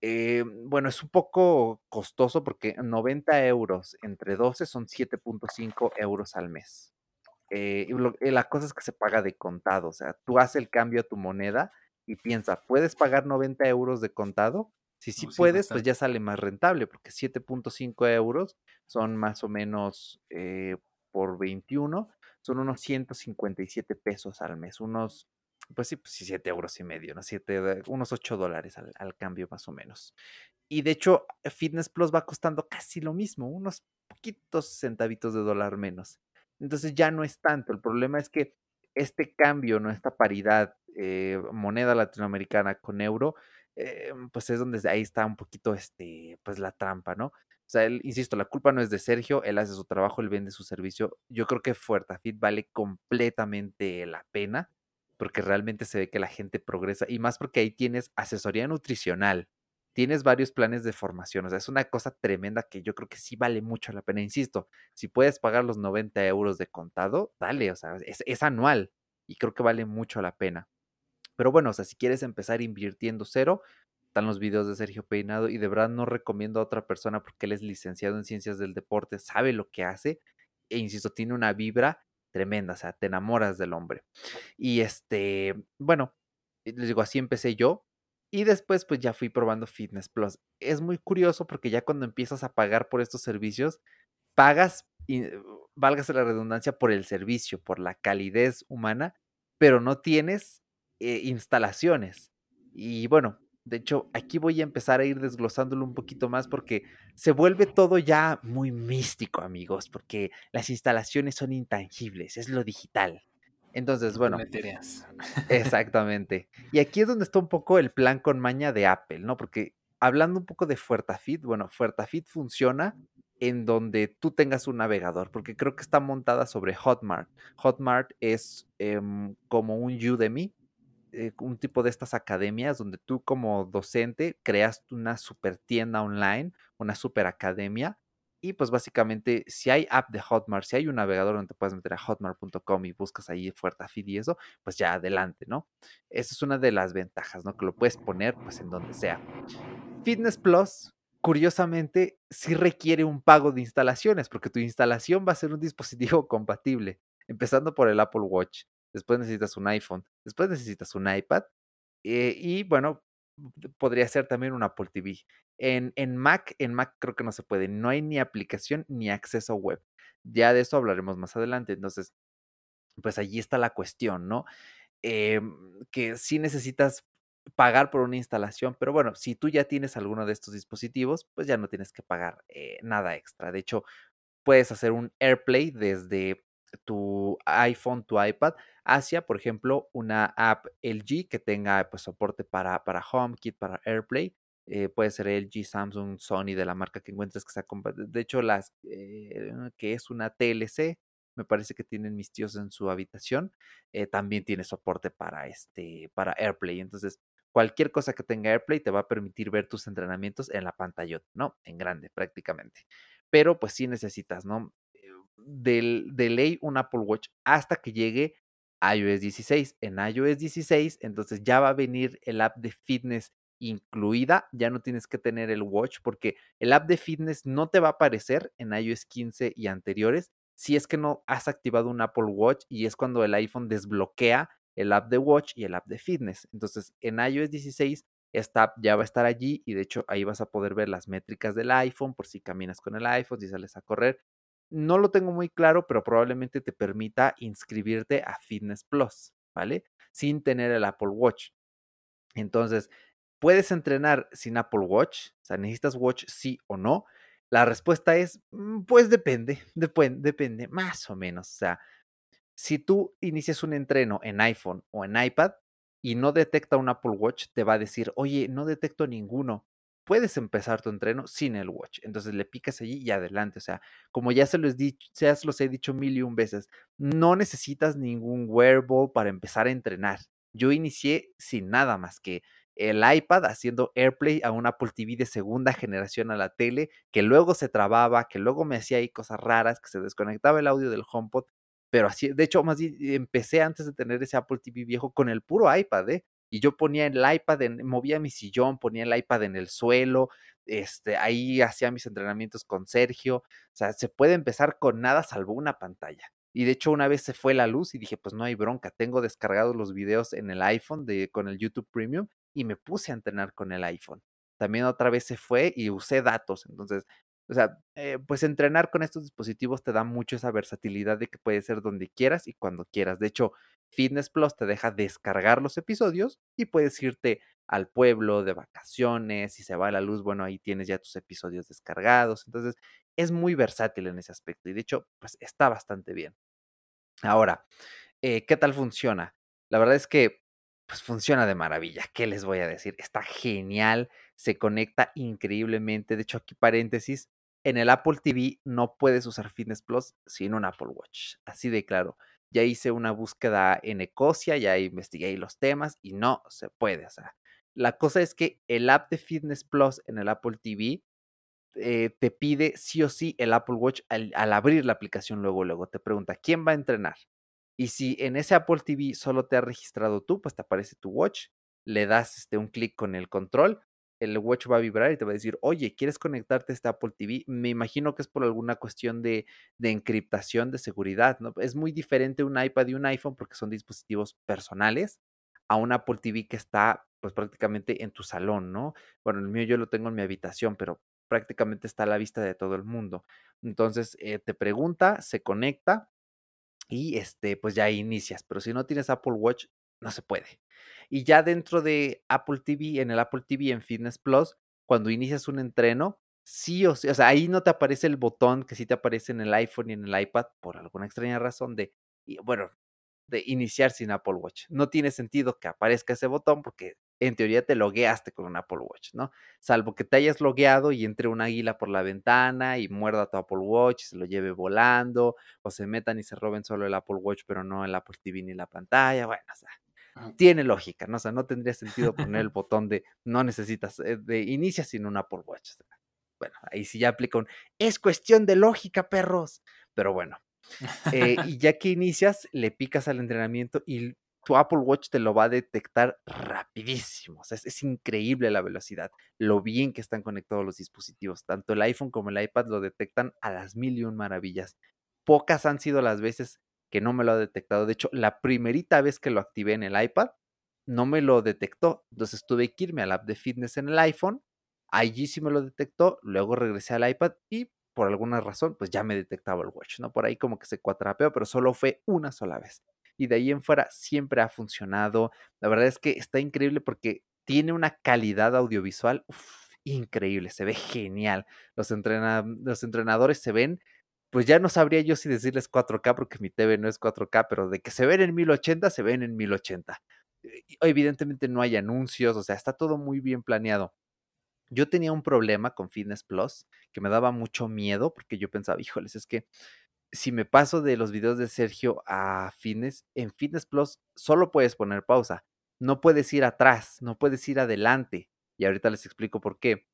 Eh, bueno, es un poco costoso porque 90 euros entre 12 son 7.5 euros al mes. Eh, y lo- eh, la cosa es que se paga de contado, o sea, tú haces el cambio a tu moneda y piensa, ¿puedes pagar 90 euros de contado? Si sí No, sí, puedes, pues ya sale más rentable, porque 7.5 euros son más o menos eh, por 21, son unos 157 pesos al mes, unos, pues sí, pues sí, 7 euros y medio, ¿no? Siete, unos 8 dólares al, cambio más o menos. Y de hecho, Fitness Plus va costando casi lo mismo, unos poquitos centavitos de dólar menos. Entonces ya no es tanto. El problema es que este cambio, ¿no? Esta paridad eh, moneda latinoamericana con euro, eh, pues es donde ahí está un poquito este, pues la trampa, ¿no? O sea, insisto, la culpa no es de Sergio, él hace su trabajo, él vende su servicio. Yo creo que Fuertafit vale completamente la pena porque realmente se ve que la gente progresa y más porque ahí tienes asesoría nutricional, tienes varios planes de formación, o sea, es una cosa tremenda que yo creo que sí vale mucho la pena, insisto, si puedes pagar los 90 euros de contado, dale, o sea, es, es anual y creo que vale mucho la pena. Pero bueno, o sea, si quieres empezar invirtiendo cero, están los videos de Sergio Peinado y de verdad no recomiendo a otra persona porque él es licenciado en ciencias del deporte, sabe lo que hace e insisto, tiene una vibra tremenda, o sea, te enamoras del hombre. Y este, bueno, les digo, así empecé yo y después pues ya fui probando Fitness Plus. Es muy curioso porque ya cuando empiezas a pagar por estos servicios, pagas, y, válgase la redundancia, por el servicio, por la calidez humana, pero no tienes eh, instalaciones. Y bueno, de hecho, aquí voy a empezar a ir desglosándolo un poquito más porque se vuelve todo ya muy místico, amigos, porque las instalaciones son intangibles, es lo digital. Entonces, bueno. Exactamente. Y aquí es donde está un poco el plan con maña de Apple, ¿no? Porque hablando un poco de Fuertafit, bueno, Fuertafit funciona en donde tú tengas un navegador, porque creo que está montada sobre Hotmart. Hotmart es em, como un Udemy, eh, un tipo de estas academias donde tú como docente creas una super tienda online, una super academia. Y pues básicamente, si hay app de Hotmart, si hay un navegador donde te puedes meter a hotmart.com y buscas ahí Fuertafit y eso, pues ya adelante, ¿no? Esa es una de las ventajas, ¿no? Que lo puedes poner pues en donde sea. Fitness Plus, curiosamente, sí requiere un pago de instalaciones, porque tu instalación va a ser un dispositivo compatible, empezando por el Apple Watch después necesitas un iPhone, después necesitas un iPad eh, y bueno, podría ser también un Apple TV. En, en, Mac, en Mac creo que no se puede, no hay ni aplicación ni acceso web. Ya de eso hablaremos más adelante. Entonces, pues allí está la cuestión, ¿no? Em, que sí necesitas pagar por una instalación, pero bueno, si tú ya tienes alguno de estos dispositivos, pues ya no tienes que pagar eh, nada extra. De hecho, puedes hacer un AirPlay desde tu iPhone, tu iPad, hacia, por ejemplo, una app LG que tenga pues, soporte para, para HomeKit, para AirPlay. Eh, puede ser LG, Samsung, Sony, de la marca que encuentres que sea De hecho, las eh, que es una TLC, me parece que tienen mis tíos en su habitación, eh, también tiene soporte para, este, para AirPlay. Entonces, cualquier cosa que tenga AirPlay te va a permitir ver tus entrenamientos en la pantalla, ¿no? En grande, prácticamente. Pero pues sí necesitas, ¿no? Del, de ley un Apple Watch hasta que llegue iOS 16. En iOS 16, entonces ya va a venir el app de fitness incluida, ya no tienes que tener el watch porque el app de fitness no te va a aparecer en iOS 15 y anteriores si es que no has activado un Apple Watch y es cuando el iPhone desbloquea el app de watch y el app de fitness. Entonces, en iOS 16 esta app ya va a estar allí y de hecho ahí vas a poder ver las métricas del iPhone por si caminas con el iPhone, si sales a correr no lo tengo muy claro, pero probablemente te permita inscribirte a Fitness Plus, ¿vale? Sin tener el Apple Watch. Entonces, ¿puedes entrenar sin Apple Watch? O sea, ¿necesitas Watch sí o no? La respuesta es, mm, pues depende, depende, depende, más o menos. O sea, si tú inicias un entreno en iPhone o en iPad y no detecta un Apple Watch, te va a decir, oye, no detecto ninguno puedes empezar tu entreno sin el watch. Entonces le picas allí y adelante. O sea, como ya se los, se los he dicho mil y un veces, no necesitas ningún wearable para empezar a entrenar. Yo inicié sin nada más que el iPad haciendo AirPlay a un Apple TV de segunda generación a la tele, que luego se trababa, que luego me hacía ahí cosas raras, que se desconectaba el audio del HomePod. Pero así, de hecho, más empecé antes de tener ese Apple TV viejo con el puro iPad, ¿eh? Y yo ponía el iPad, en, movía mi sillón, ponía el iPad en el suelo, este, ahí hacía mis entrenamientos con Sergio, o sea, se puede empezar con nada salvo una pantalla. Y de hecho una vez se fue la luz y dije, pues no hay bronca, tengo descargados los videos en el iPhone de, con el YouTube Premium y me puse a entrenar con el iPhone. También otra vez se fue y usé datos, entonces O sea, eh, pues entrenar con estos dispositivos te da mucho esa versatilidad de que puede ser donde quieras y cuando quieras. De hecho, Fitness Plus te deja descargar los episodios y puedes irte al pueblo de vacaciones, si se va la luz, bueno, ahí tienes ya tus episodios descargados. Entonces, es muy versátil en ese aspecto y de hecho, pues está bastante bien. Ahora, eh, ¿qué tal funciona? La verdad es que pues funciona de maravilla. ¿Qué les voy a decir? Está genial, se conecta increíblemente. De hecho, aquí paréntesis, en el Apple TV no puedes usar Fitness Plus sin un Apple Watch. Así de claro. Ya hice una búsqueda en Ecosia, ya investigué los temas y no se puede. O sea, la cosa es que el app de Fitness Plus en el Apple TV eh, te pide sí o sí el Apple Watch al, abrir la aplicación luego, luego te pregunta, ¿quién va a entrenar? Y si en ese Apple TV solo te has registrado tú, pues te aparece tu watch, le das este, un clic con el control, el watch va a vibrar y te va a decir, oye, ¿quieres conectarte a este Apple TV? Me imagino que es por alguna cuestión de, de encriptación, de seguridad, ¿no? Es muy diferente un iPad y un iPhone porque son dispositivos personales a un Apple TV que está pues prácticamente en tu salón, ¿no? Bueno, el mío yo lo tengo en mi habitación, pero prácticamente está a la vista de todo el mundo. Entonces eh, te pregunta, se conecta y este, pues ya inicias. Pero si no tienes Apple Watch, no se puede. Y ya dentro de Apple TV, en el Apple TV en Fitness Plus, cuando inicias un entreno, sí o sí, o sea, ahí no te aparece el botón que sí te aparece en el iPhone y en el iPad por alguna extraña razón de, bueno, de iniciar sin Apple Watch. No tiene sentido que aparezca ese botón porque en teoría te logueaste con un Apple Watch, ¿no? Salvo que te hayas logueado y entre una águila por la ventana y muerda tu Apple Watch y se lo lleve volando, o se metan y se roben solo el Apple Watch, pero no el Apple TV ni la pantalla. Bueno, o sea, tiene lógica, ¿no? O sea, no tendría sentido poner el botón de no necesitas, eh, de inicia sin un Apple Watch. Bueno, ahí sí ya aplica un es cuestión de lógica, perros. Pero bueno, eh, y ya que inicias, le picas al entrenamiento y tu Apple Watch te lo va a detectar rapidísimo. O sea, es, increíble la velocidad, lo bien que están conectados los dispositivos. Tanto el iPhone como el iPad lo detectan a las mil y un maravillas. Pocas han sido las veces que no me lo ha detectado. De hecho, la primerita vez que lo activé en el iPad, no me lo detectó. Entonces tuve que irme al app de fitness en el iPhone. Allí sí me lo detectó. Luego regresé al iPad y por alguna razón, pues ya me detectaba el watch, ¿no? Por ahí como que se cuatrapeó, pero solo fue una sola vez y de ahí en fuera siempre ha funcionado. La verdad es que está increíble porque tiene una calidad audiovisual increíble, se ve genial. Los, los entrenadores se ven, pues ya no sabría yo si decirles 4K porque mi TV no es 4K, pero de que se ven en 1080, se ven en 1080. Evidentemente no hay anuncios, o sea, está todo muy bien planeado. Yo tenía un problema con Fitness Plus que me daba mucho miedo porque yo pensaba, híjoles, es que si me paso de los videos de Sergio a Fitness, en Fitness Plus solo puedes poner pausa. No puedes ir atrás, no puedes ir adelante. Y ahorita les explico por qué.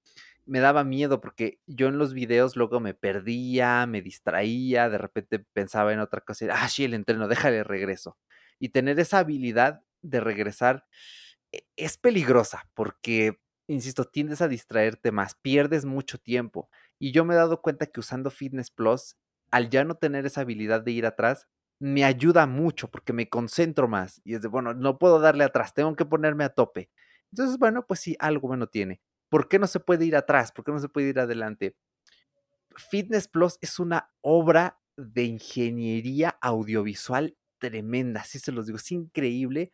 Me daba miedo porque yo en los videos luego me perdía, me distraía, de repente pensaba en otra cosa. Ah, sí, el entreno, déjale regreso. Y tener esa habilidad de regresar e, es peligrosa porque, insisto, tiendes a distraerte más, pierdes mucho tiempo. Y yo me he dado cuenta que usando Fitness Plus al ya no tener esa habilidad de ir atrás, me ayuda mucho porque me concentro más. Y es de, bueno, no puedo darle atrás, tengo que ponerme a tope. Entonces, bueno, pues sí, algo bueno tiene. ¿Por qué no se puede ir atrás? ¿Por qué no se puede ir adelante? Fitness Plus es una obra de ingeniería audiovisual tremenda, así se los digo, es increíble.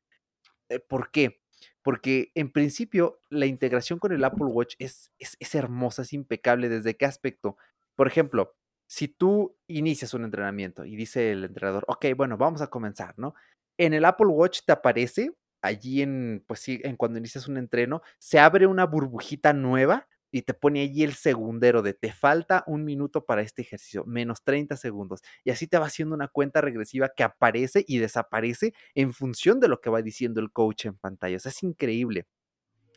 Eh, ¿Por qué? Porque en principio la integración con el Apple Watch es, es, hermosa, es impecable. ¿Desde qué aspecto? Por ejemplo, si tú inicias un entrenamiento y dice el entrenador, ok, bueno, vamos a comenzar, ¿no? En el Apple Watch te aparece, allí en, pues sí, en cuando inicias un entreno, se abre una burbujita nueva y te pone allí el segundero de te falta un minuto para este ejercicio, menos 30 segundos. Y así te va haciendo una cuenta regresiva que aparece y desaparece en función de lo que va diciendo el coach en pantalla. es increíble.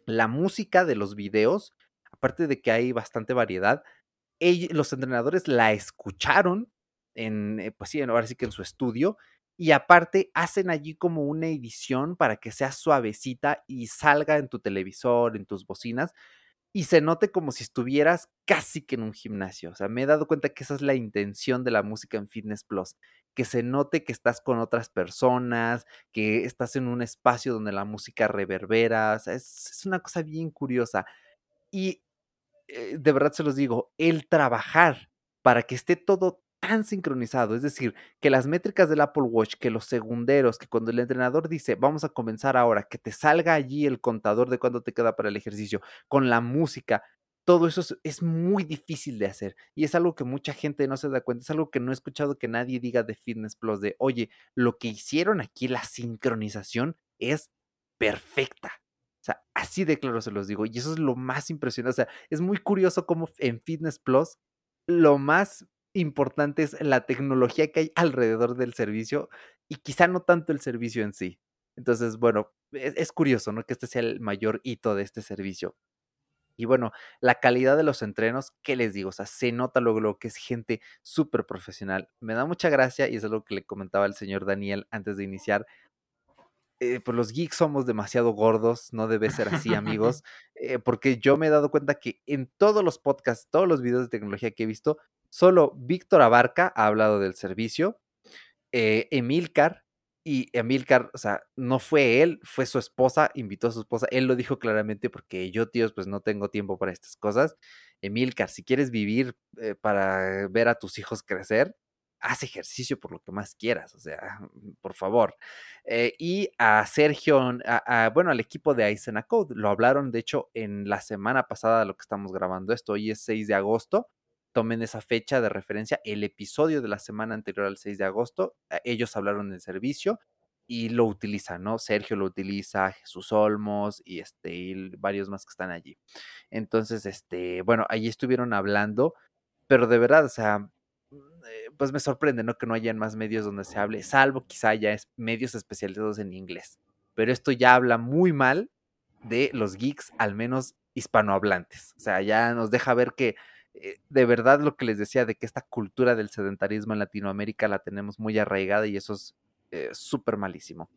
La música de los videos, aparte de que hay bastante variedad, los entrenadores la escucharon en, eh, pues sí, ahora sí que en su estudio, y aparte hacen allí como una edición para que sea suavecita y salga en tu televisor, en tus bocinas, y se note como si estuvieras casi que en un gimnasio. O sea, me he dado cuenta que esa es la intención de la música en Fitness Plus, que se note que estás con otras personas, que estás en un espacio donde la música reverbera, o sea, es, es una cosa bien curiosa. Y eh, de verdad se los digo, el trabajar para que esté todo tan sincronizado, es decir, que las métricas del Apple Watch, que los segunderos, que cuando el entrenador dice, vamos a comenzar ahora, que te salga allí el contador de cuánto te queda para el ejercicio, con la música, todo eso es, muy difícil de hacer y es algo que mucha gente no se da cuenta, es algo que no he escuchado que nadie diga de Fitness Plus, de, oye, lo que hicieron aquí, la sincronización es perfecta. O sea, así de claro se los digo. Y eso es lo más impresionante. O sea, es muy curioso cómo en Fitness Plus lo más importante es la tecnología que hay alrededor del servicio y quizá no tanto el servicio en sí. Entonces, bueno, es, es curioso, ¿no? Que este sea el mayor hito de este servicio. Y bueno, la calidad de los entrenos, ¿qué les digo? O sea, se nota luego, que es gente súper profesional. Me da mucha gracia y es algo que le comentaba el señor Daniel antes de iniciar. Eh, pues los geeks somos demasiado gordos, no debe ser así, amigos, eh, porque yo me he dado cuenta que en todos los podcasts, todos los videos de tecnología que he visto, solo Víctor Abarca ha hablado del servicio, eh, Emilcar y Emilcar, o sea, no fue él, fue su esposa, invitó a su esposa. Él lo dijo claramente porque yo, tíos, pues no tengo tiempo para estas cosas. Emilcar, si quieres vivir eh, para ver a tus hijos crecer, haz ejercicio por lo que más quieras, o sea, por favor. Eh, y a Sergio, bueno, al equipo de Aisena Code, lo hablaron, de hecho, en la semana pasada, lo que estamos grabando esto, hoy es 6 de agosto, tomen esa fecha de referencia, el episodio de la semana anterior al 6 de agosto, eh, ellos hablaron del servicio y lo utilizan, ¿no? Sergio lo utiliza, Jesús Olmos y, este, varios más que están allí. Entonces, este, bueno, allí estuvieron hablando, pero de verdad, o sea, mm, eh, pues me sorprende, ¿no? Que no hayan más medios donde se hable, salvo quizá ya es medios especializados en inglés. Pero esto ya habla muy mal de los geeks, al menos hispanohablantes. O sea, ya nos deja ver que de verdad lo que les decía de que esta cultura del sedentarismo en Latinoamérica la tenemos muy arraigada y eso es eh, súper malísimo.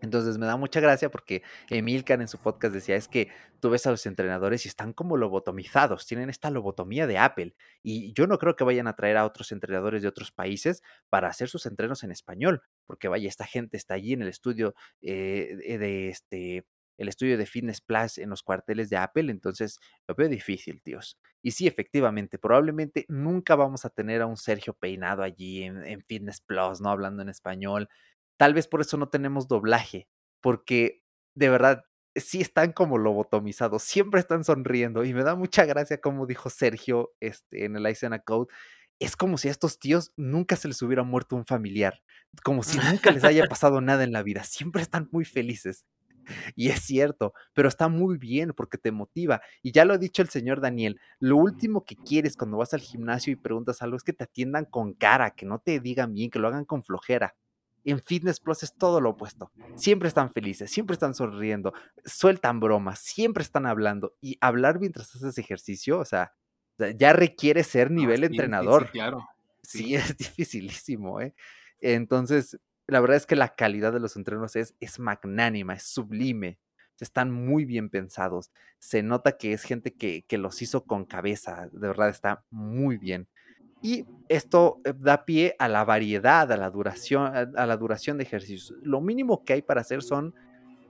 Entonces me da mucha gracia porque Emilcar en su podcast decía, es que tú ves a los entrenadores y están como lobotomizados, tienen esta lobotomía de Apple. Y yo no creo que vayan a traer a otros entrenadores de otros países para hacer sus entrenos en español, porque vaya, esta gente está allí en el estudio eh, de, este, el estudio de Fitness Plus en los cuarteles de Apple, entonces lo veo difícil, tíos. Y sí, efectivamente, probablemente nunca vamos a tener a un Sergio Peinado allí en, Fitness Plus, ¿no? Hablando en español. Tal vez por eso no tenemos doblaje, porque de verdad sí están como lobotomizados, siempre están sonriendo y me da mucha gracia como dijo Sergio este, en el Isena Code. Es como si a estos tíos nunca se les hubiera muerto un familiar, como si nunca les haya pasado nada en la vida, siempre están muy felices. Y es cierto, pero está muy bien porque te motiva. Y ya lo ha dicho el señor Daniel, lo último que quieres cuando vas al gimnasio y preguntas algo es que te atiendan con cara, que no te digan bien, que lo hagan con flojera. En Fitness Plus es todo lo opuesto. Siempre están felices, siempre están sonriendo, sueltan bromas, siempre están hablando. Y hablar mientras haces ejercicio, o sea, ya requiere ser nivel entrenador. Sí, claro. sí, es dificilísimo, ¿eh? Entonces, la verdad es que la calidad de los entrenos es, es magnánima, es sublime. Están muy bien pensados. Se nota que es gente que, que los hizo con cabeza. De verdad está muy bien. Y esto eh, da pie a la variedad, a la duración, a la duración de ejercicios. Lo mínimo que hay para hacer son,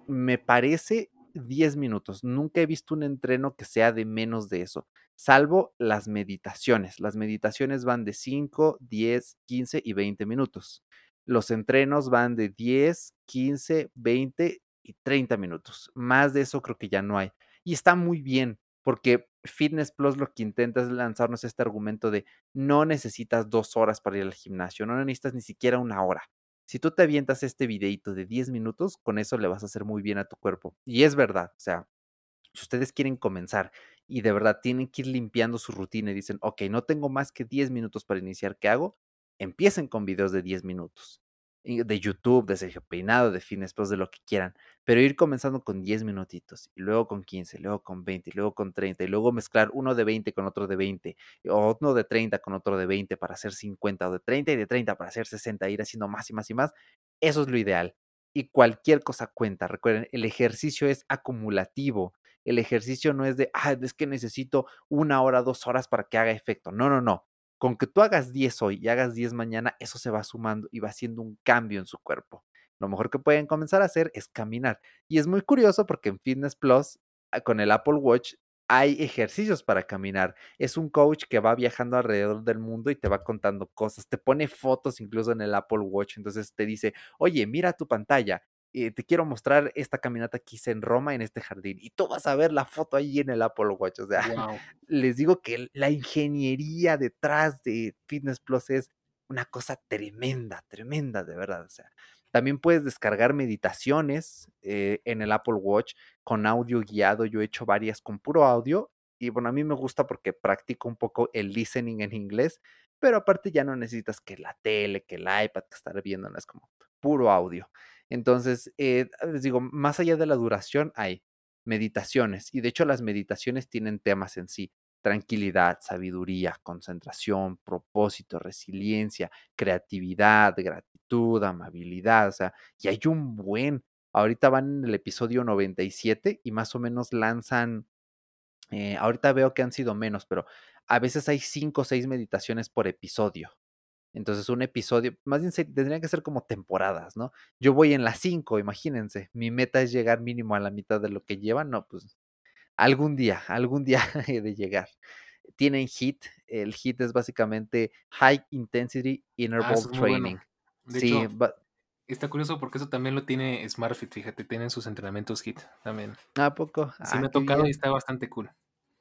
me parece, 10 minutos. Nunca he visto un entreno que sea de menos de eso, salvo las meditaciones. Las meditaciones van de 5, 10, 15 y 20 minutos. Los entrenos van de 10, 15, 20 y 30 minutos. Más de eso creo que ya no hay. Y está muy bien, porque Fitness Plus lo que intenta es lanzarnos este argumento de no necesitas dos horas para ir al gimnasio, no necesitas ni siquiera una hora. Si tú te avientas este videito de 10 minutos, con eso le vas a hacer muy bien a tu cuerpo. Y es verdad, o sea, si ustedes quieren comenzar y de verdad tienen que ir limpiando su rutina y dicen, ok, no tengo más que 10 minutos para iniciar, ¿qué hago? Empiecen con videos de 10 minutos, de YouTube, de Sergio Peinado, de Fines Plus, de lo que quieran, pero ir comenzando con 10 minutitos, y luego con 15, luego con 20, y luego con 30, y luego mezclar uno de 20 con otro de 20, o uno de 30 con otro de 20 para hacer 50, o de 30 y de 30 para hacer 60, ir haciendo más y más y más, eso es lo ideal. Y cualquier cosa cuenta. Recuerden, el ejercicio es acumulativo. El ejercicio no es de, ah, es que necesito una hora, dos horas para que haga efecto. No, no, no. Con que tú hagas 10 hoy y hagas 10 mañana, eso se va sumando y va haciendo un cambio en su cuerpo. Lo mejor que pueden comenzar a hacer es caminar. Y es muy curioso porque en Fitness Plus, ah, con el Apple Watch, hay ejercicios para caminar. Es un coach que va viajando alrededor del mundo y te va contando cosas. Te pone fotos incluso en el Apple Watch. Entonces te dice, oye, mira tu pantalla. Eh, te quiero mostrar esta caminata que hice en Roma, en este jardín. Y tú vas a ver la foto ahí en el Apple Watch. O sea, les digo que la ingeniería detrás de Fitness Plus es una cosa tremenda, tremenda, de verdad. O sea, también puedes descargar meditaciones eh, en el Apple Watch con audio guiado. Yo he hecho varias con puro audio y bueno, a mí me gusta porque practico un poco el listening en inglés, pero aparte ya no necesitas que la tele, que el iPad, que estar viendo, es como puro audio. Entonces, eh, les digo, más allá de la duración hay meditaciones y de hecho las meditaciones tienen temas en sí tranquilidad, sabiduría, concentración, propósito, resiliencia, creatividad, gratitud, amabilidad, o sea, y hay un buen, ahorita van en el episodio 97 y más o menos lanzan, eh, ahorita veo que han sido menos, pero a veces hay cinco o seis meditaciones por episodio. Entonces, un episodio, más bien tendrían que ser como temporadas, ¿no? Yo voy en las cinco, imagínense. Mi meta es llegar mínimo a la mitad de lo que llevan. No, pues algún día, algún día de llegar. Tienen HIT, el HIT es básicamente High Intensity Interval ah, Training. sí, está curioso porque eso también lo tiene SmartFit, fíjate, tienen sus entrenamientos HIT también. ¿A poco? Sí, me ha ah, tocado y está bastante cool.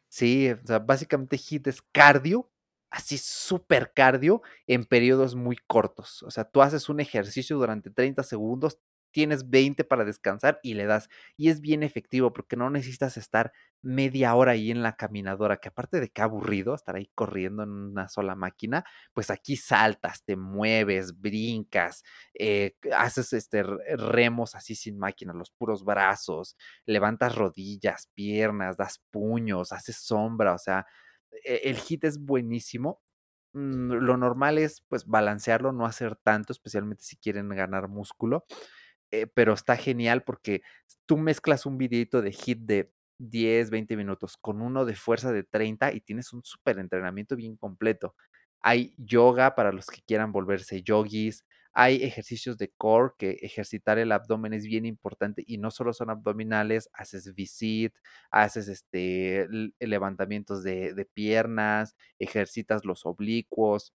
Sí, o sea, básicamente HIT es cardio, así súper cardio en periodos muy cortos. O sea, tú haces un ejercicio durante 30 segundos, tienes 20 para descansar y le das. Y es bien efectivo porque no necesitas estar media hora ahí en la caminadora, que aparte de que aburrido estar ahí corriendo en una sola máquina, pues aquí saltas, te mueves, brincas, eh, haces este remos así sin máquina, los puros brazos, levantas rodillas, piernas, das puños, haces sombra, o sea, el hit es buenísimo. Mm, lo normal es pues balancearlo, no hacer tanto, especialmente si quieren ganar músculo. Eh, pero está genial porque tú mezclas un videito de hit de 10, 20 minutos con uno de fuerza de 30 y tienes un súper entrenamiento bien completo. Hay yoga para los que quieran volverse yogis, hay ejercicios de core que ejercitar el abdomen es bien importante y no solo son abdominales, haces visit, haces este levantamientos de, de piernas, ejercitas los oblicuos,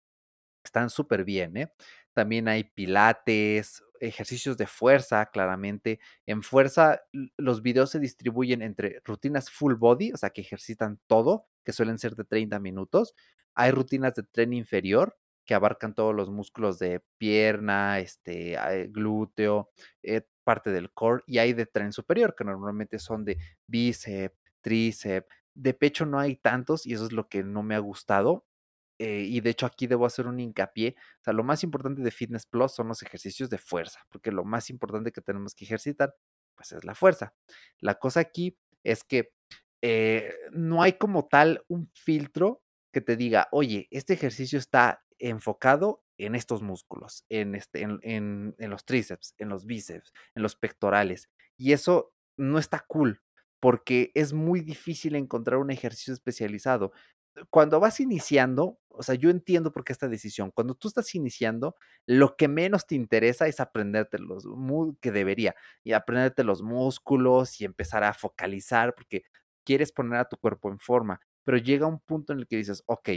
están súper bien, ¿eh? También hay pilates, ejercicios de fuerza, claramente. En fuerza, los videos se distribuyen entre rutinas full body, o sea, que ejercitan todo, que suelen ser de 30 minutos. Hay rutinas de tren inferior, que abarcan todos los músculos de pierna, este, glúteo, eh, parte del core, y hay de tren superior, que normalmente son de bíceps, tríceps. De pecho no hay tantos, y eso es lo que no me ha gustado. Eh, y de hecho aquí debo hacer un hincapié, o sea, lo más importante de Fitness Plus son los ejercicios de fuerza, porque lo más importante que tenemos que ejercitar, pues es la fuerza. La cosa aquí es que eh, no hay como tal un filtro que te diga, oye, este ejercicio está enfocado en estos músculos, en, este, en los tríceps, en los bíceps, en los pectorales. Y eso no está cool, porque es muy difícil encontrar un ejercicio especializado cuando vas iniciando, o sea, yo entiendo por qué esta decisión. Cuando tú estás iniciando, lo que menos te interesa es aprenderte los, que debería, y aprenderte los músculos y empezar a focalizar, porque quieres poner a tu cuerpo en forma. Pero llega un punto en el que dices, ok,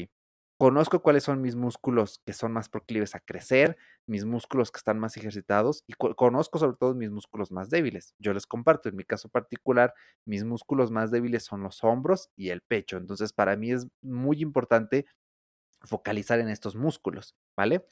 Conozco cuáles son mis músculos que son más proclives a crecer, mis músculos que están más ejercitados y conozco sobre todo mis músculos más débiles. Yo les comparto, en mi caso particular, mis músculos más débiles son los hombros y el pecho. Entonces, para mí es muy importante focalizar en estos músculos, ¿vale?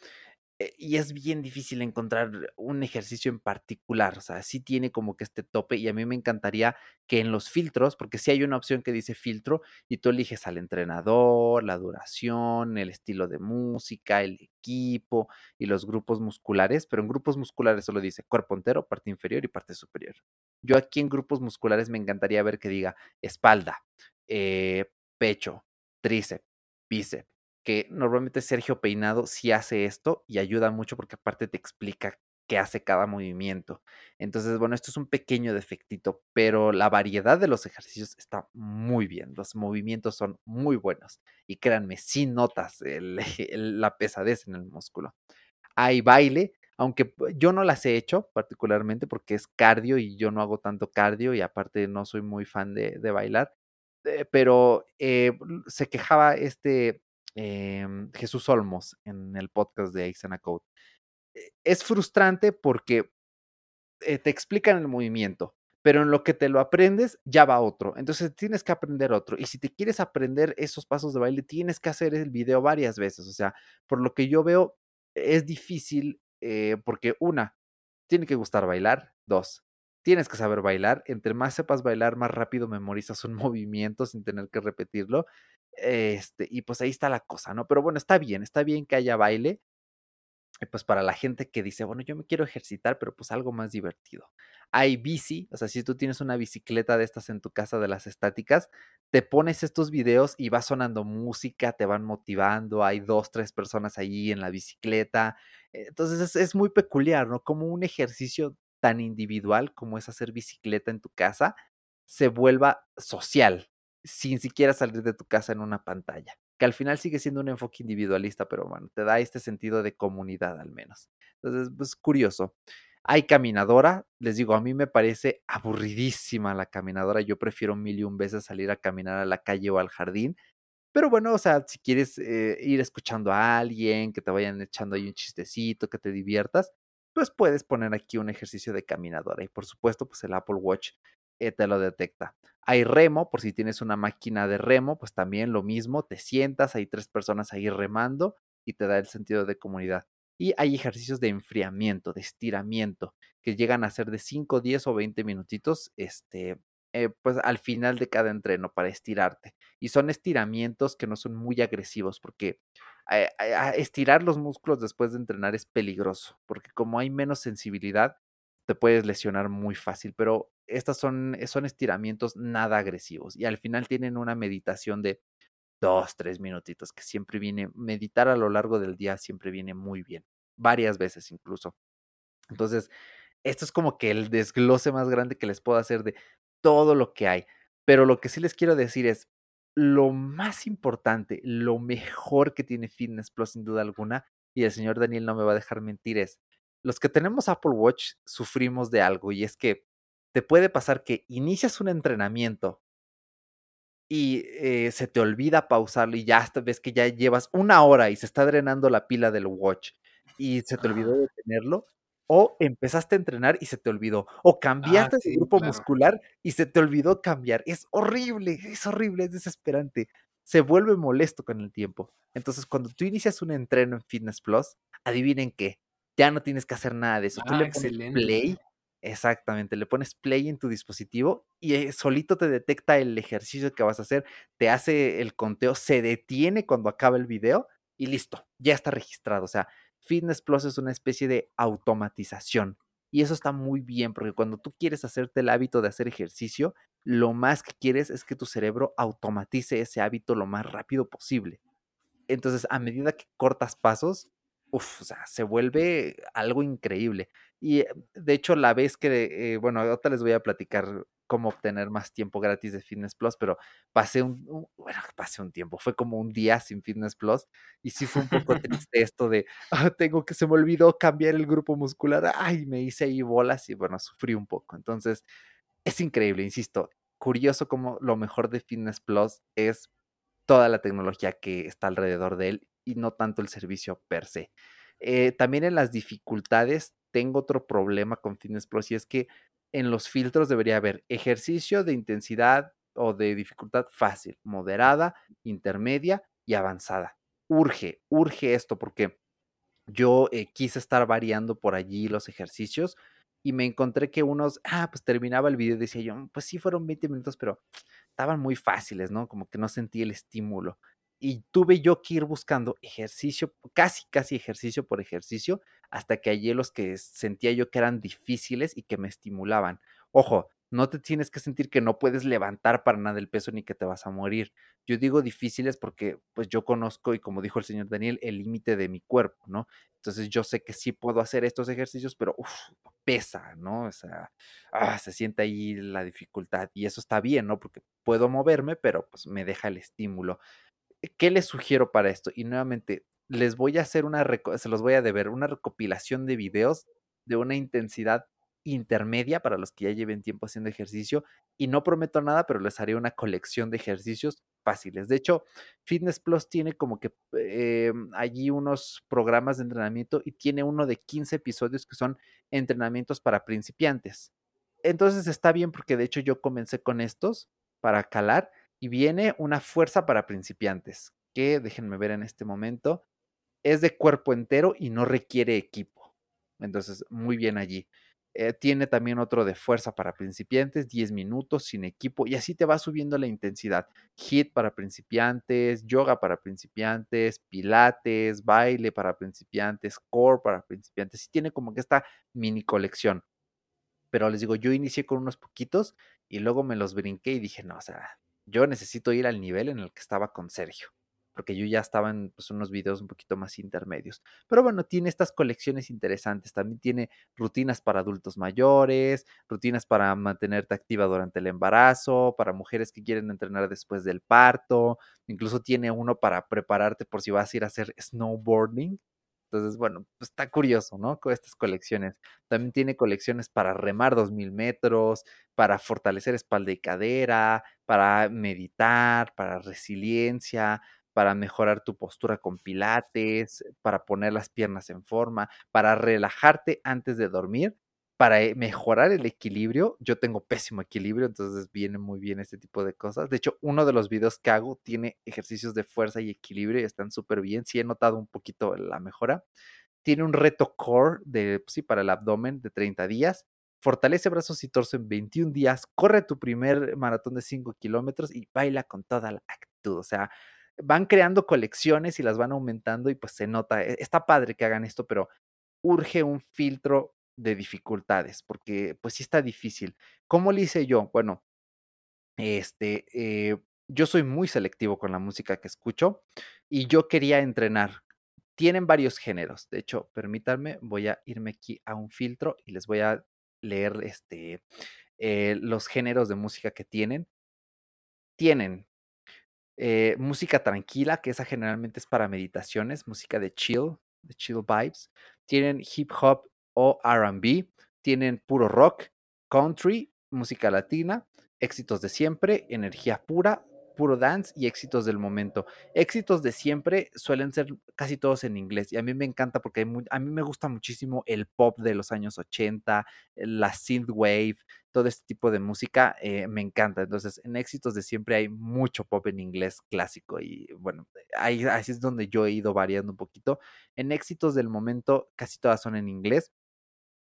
Eh, y es bien difícil encontrar un ejercicio en particular, o sea, sí tiene como que este tope y a mí me encantaría que en los filtros, porque sí hay una opción que dice filtro y tú eliges al entrenador, la duración, el estilo de música, el equipo y los grupos musculares, pero en grupos musculares solo dice cuerpo entero, parte inferior y parte superior. Yo aquí en grupos musculares me encantaría ver que diga espalda, eh, pecho, tríceps, bíceps que normalmente Sergio Peinado sí hace esto y ayuda mucho porque aparte te explica qué hace cada movimiento. Entonces, bueno, esto es un pequeño defectito, pero la variedad de los ejercicios está muy bien. Los movimientos son muy buenos. Y créanme, sí notas la pesadez en el músculo. Hay baile, aunque yo no las he hecho particularmente porque es cardio y yo no hago tanto cardio y aparte no soy muy fan de, bailar eh, pero eh, se quejaba este em, Jesús Olmos en el podcast de Aixana Code. Es frustrante porque eh, te explican el movimiento, pero en lo que te lo aprendes ya va otro. Entonces tienes que aprender otro. Y si te quieres aprender esos pasos de baile, tienes que hacer el video varias veces. O sea, por lo que yo veo, es difícil porque una, tiene que gustar bailar. Dos, tienes que saber bailar. Entre más sepas bailar, más rápido memorizas un movimiento sin tener que repetirlo. Este, y pues ahí está la cosa, ¿no? Pero bueno, está bien, está bien que haya baile. Pues para la gente que dice, bueno, yo me quiero ejercitar, pero pues algo más divertido. Hay bici, o sea, si tú tienes una bicicleta de estas en tu casa de las estáticas, te pones estos videos y va sonando música, te van motivando, hay dos, tres personas allí en la bicicleta. Entonces es, es muy peculiar, ¿no? Como un ejercicio tan individual como es hacer bicicleta en tu casa, se vuelva social, sin siquiera salir de tu casa en una pantalla, que al final sigue siendo un enfoque individualista, pero bueno, te da este sentido de comunidad al menos. Entonces, pues curioso. Hay caminadora, les digo, a mí me parece aburridísima la caminadora, yo prefiero mil y un veces salir a caminar a la calle o al jardín, pero bueno, o sea, si quieres eh, ir escuchando a alguien, que te vayan echando ahí un chistecito, que te diviertas, pues puedes poner aquí un ejercicio de caminadora y por supuesto, pues el Apple Watch eh, te lo detecta. Hay remo, por si tienes una máquina de remo, pues también lo mismo, te sientas, hay tres personas ahí remando y te da el sentido de comunidad. Y hay ejercicios de enfriamiento, de estiramiento, que llegan a ser de 5, 10 o 20 minutitos, este, eh, pues al final de cada entreno para estirarte. Y son estiramientos que no son muy agresivos porque estirar los músculos después de entrenar es peligroso, porque como hay menos sensibilidad, te puedes lesionar muy fácil, pero estos son, son estiramientos nada agresivos y al final tienen una meditación de dos, tres minutitos, que siempre viene, meditar a lo largo del día siempre viene muy bien, varias veces incluso. Entonces, esto es como que el desglose más grande que les puedo hacer de todo lo que hay. Pero lo que sí les quiero decir es, lo más importante, lo mejor que tiene Fitness Plus sin duda alguna, y el señor Daniel no me va a dejar mentir, es, los que tenemos Apple Watch sufrimos de algo y es que te puede pasar que inicias un entrenamiento y eh, se te olvida pausarlo y ya hasta ves que ya llevas una hora y se está drenando la pila del watch y se te olvidó detenerlo o empezaste a entrenar y se te olvidó, o ah, cambiaste de grupo muscular y se te olvidó cambiar. Es horrible, es horrible, es desesperante. Se vuelve molesto con el tiempo. Entonces, cuando tú inicias un entreno en Fitness Plus, adivinen qué, ya no tienes que hacer nada de eso. tú le ah, pones play, exactamente, le pones play en tu dispositivo y eh, solito te detecta el ejercicio que vas a hacer, te hace el conteo, se detiene cuando acaba el video y listo, ya está registrado. O sea, Fitness Plus es una especie de automatización. Y eso está muy bien, porque cuando tú quieres hacerte el hábito de hacer ejercicio, lo más que quieres es que tu cerebro automatice ese hábito lo más rápido posible. Entonces, a medida que cortas pasos, uf, o sea, se vuelve algo increíble. Y eh, de hecho, la vez que, eh, bueno, ahorita les voy a platicar cómo obtener más tiempo gratis de Fitness Plus, pero pasé un, bueno, pasé un tiempo, fue como un día sin Fitness Plus y sí fue un poco triste esto de, ah, tengo que, se me olvidó cambiar el grupo muscular, ay, me hice ahí bolas y bueno, sufrí un poco. Entonces, es increíble, insisto, curioso como lo mejor de Fitness Plus es toda la tecnología que está alrededor de él y no tanto el servicio per se. Eh, también en las dificultades tengo otro problema con Fitness Plus y es que en los filtros debería haber ejercicio de intensidad o de dificultad fácil, moderada, intermedia y avanzada. Urge, urge esto porque yo eh, quise estar variando por allí los ejercicios y me encontré que unos, ah, pues terminaba el video y decía yo, pues sí fueron 20 minutos, pero estaban muy fáciles, ¿no? Como que no sentí el estímulo y tuve yo que ir buscando ejercicio, casi, casi ejercicio por ejercicio, hasta que hallé los que sentía yo que eran difíciles y que me estimulaban. Ojo, no te tienes que sentir que no puedes levantar para nada el peso ni que te vas a morir. Yo digo difíciles porque pues yo conozco y como dijo el señor Daniel, el límite de mi cuerpo, ¿no? Entonces yo sé que sí puedo hacer estos ejercicios, pero uf, pesa, ¿no? O sea, ah, se siente ahí la dificultad y eso está bien, ¿no? Porque puedo moverme, pero pues me deja el estímulo. ¿Qué les sugiero para esto? Y nuevamente, les voy a hacer una, se los voy a una recopilación de videos de una intensidad intermedia para los que ya lleven tiempo haciendo ejercicio y no prometo nada, pero les haré una colección de ejercicios fáciles. De hecho, Fitness Plus tiene como que eh, allí unos programas de entrenamiento y tiene uno de 15 episodios que son entrenamientos para principiantes. Entonces está bien porque de hecho yo comencé con estos para calar y viene una fuerza para principiantes, que déjenme ver en este momento, es de cuerpo entero y no requiere equipo. Entonces, muy bien allí. Eh, tiene también otro de fuerza para principiantes, 10 minutos sin equipo y así te va subiendo la intensidad. Hit para principiantes, yoga para principiantes, pilates, baile para principiantes, core para principiantes. Y tiene como que esta mini colección. Pero les digo, yo inicié con unos poquitos y luego me los brinqué y dije, no, o sea, yo necesito ir al nivel en el que estaba con Sergio porque yo ya estaba en pues, unos videos un poquito más intermedios. Pero bueno, tiene estas colecciones interesantes. También tiene rutinas para adultos mayores, rutinas para mantenerte activa durante el embarazo, para mujeres que quieren entrenar después del parto. Incluso tiene uno para prepararte por si vas a ir a hacer snowboarding. Entonces, bueno, pues, está curioso, ¿no? Con estas colecciones. También tiene colecciones para remar 2000 metros, para fortalecer espalda y cadera, para meditar, para resiliencia, para mejorar tu postura con pilates, para poner las piernas en forma, para relajarte antes de dormir, para eh, mejorar el equilibrio. Yo tengo pésimo equilibrio, entonces viene muy bien este tipo de cosas. De hecho, uno de los videos que hago tiene ejercicios de fuerza y equilibrio y están súper bien. Sí he notado un poquito la mejora. Tiene un reto core de, sí, para el abdomen de 30 días. Fortalece brazos y torso en 21 días. Corre tu primer maratón de 5 kilómetros y baila con toda la actitud. O sea, van creando colecciones y las van aumentando y pues se nota, e, está padre que hagan esto, pero urge un filtro de dificultades, porque pues sí está difícil. ¿Cómo lo hice yo? Bueno, este, eh, yo soy muy selectivo con la música que escucho y yo quería entrenar. Tienen varios géneros. De hecho, permítanme, voy a irme aquí a un filtro y les voy a leer este, eh, los géneros de música que tienen. Tienen eh, música tranquila, que esa generalmente es para meditaciones, música de chill, de chill vibes. Tienen hip hop o RB, tienen puro rock, country, música latina, éxitos de siempre, energía pura, puro dance y éxitos del momento. Éxitos de siempre suelen ser casi todos en inglés y a mí me encanta porque a mí me gusta muchísimo el pop de los años 80, la synthwave, todo este tipo de música eh, me encanta. Entonces, en éxitos de siempre hay mucho pop en inglés clásico y bueno, ahí así es donde yo he ido variando un poquito. En éxitos del momento casi todas son en inglés.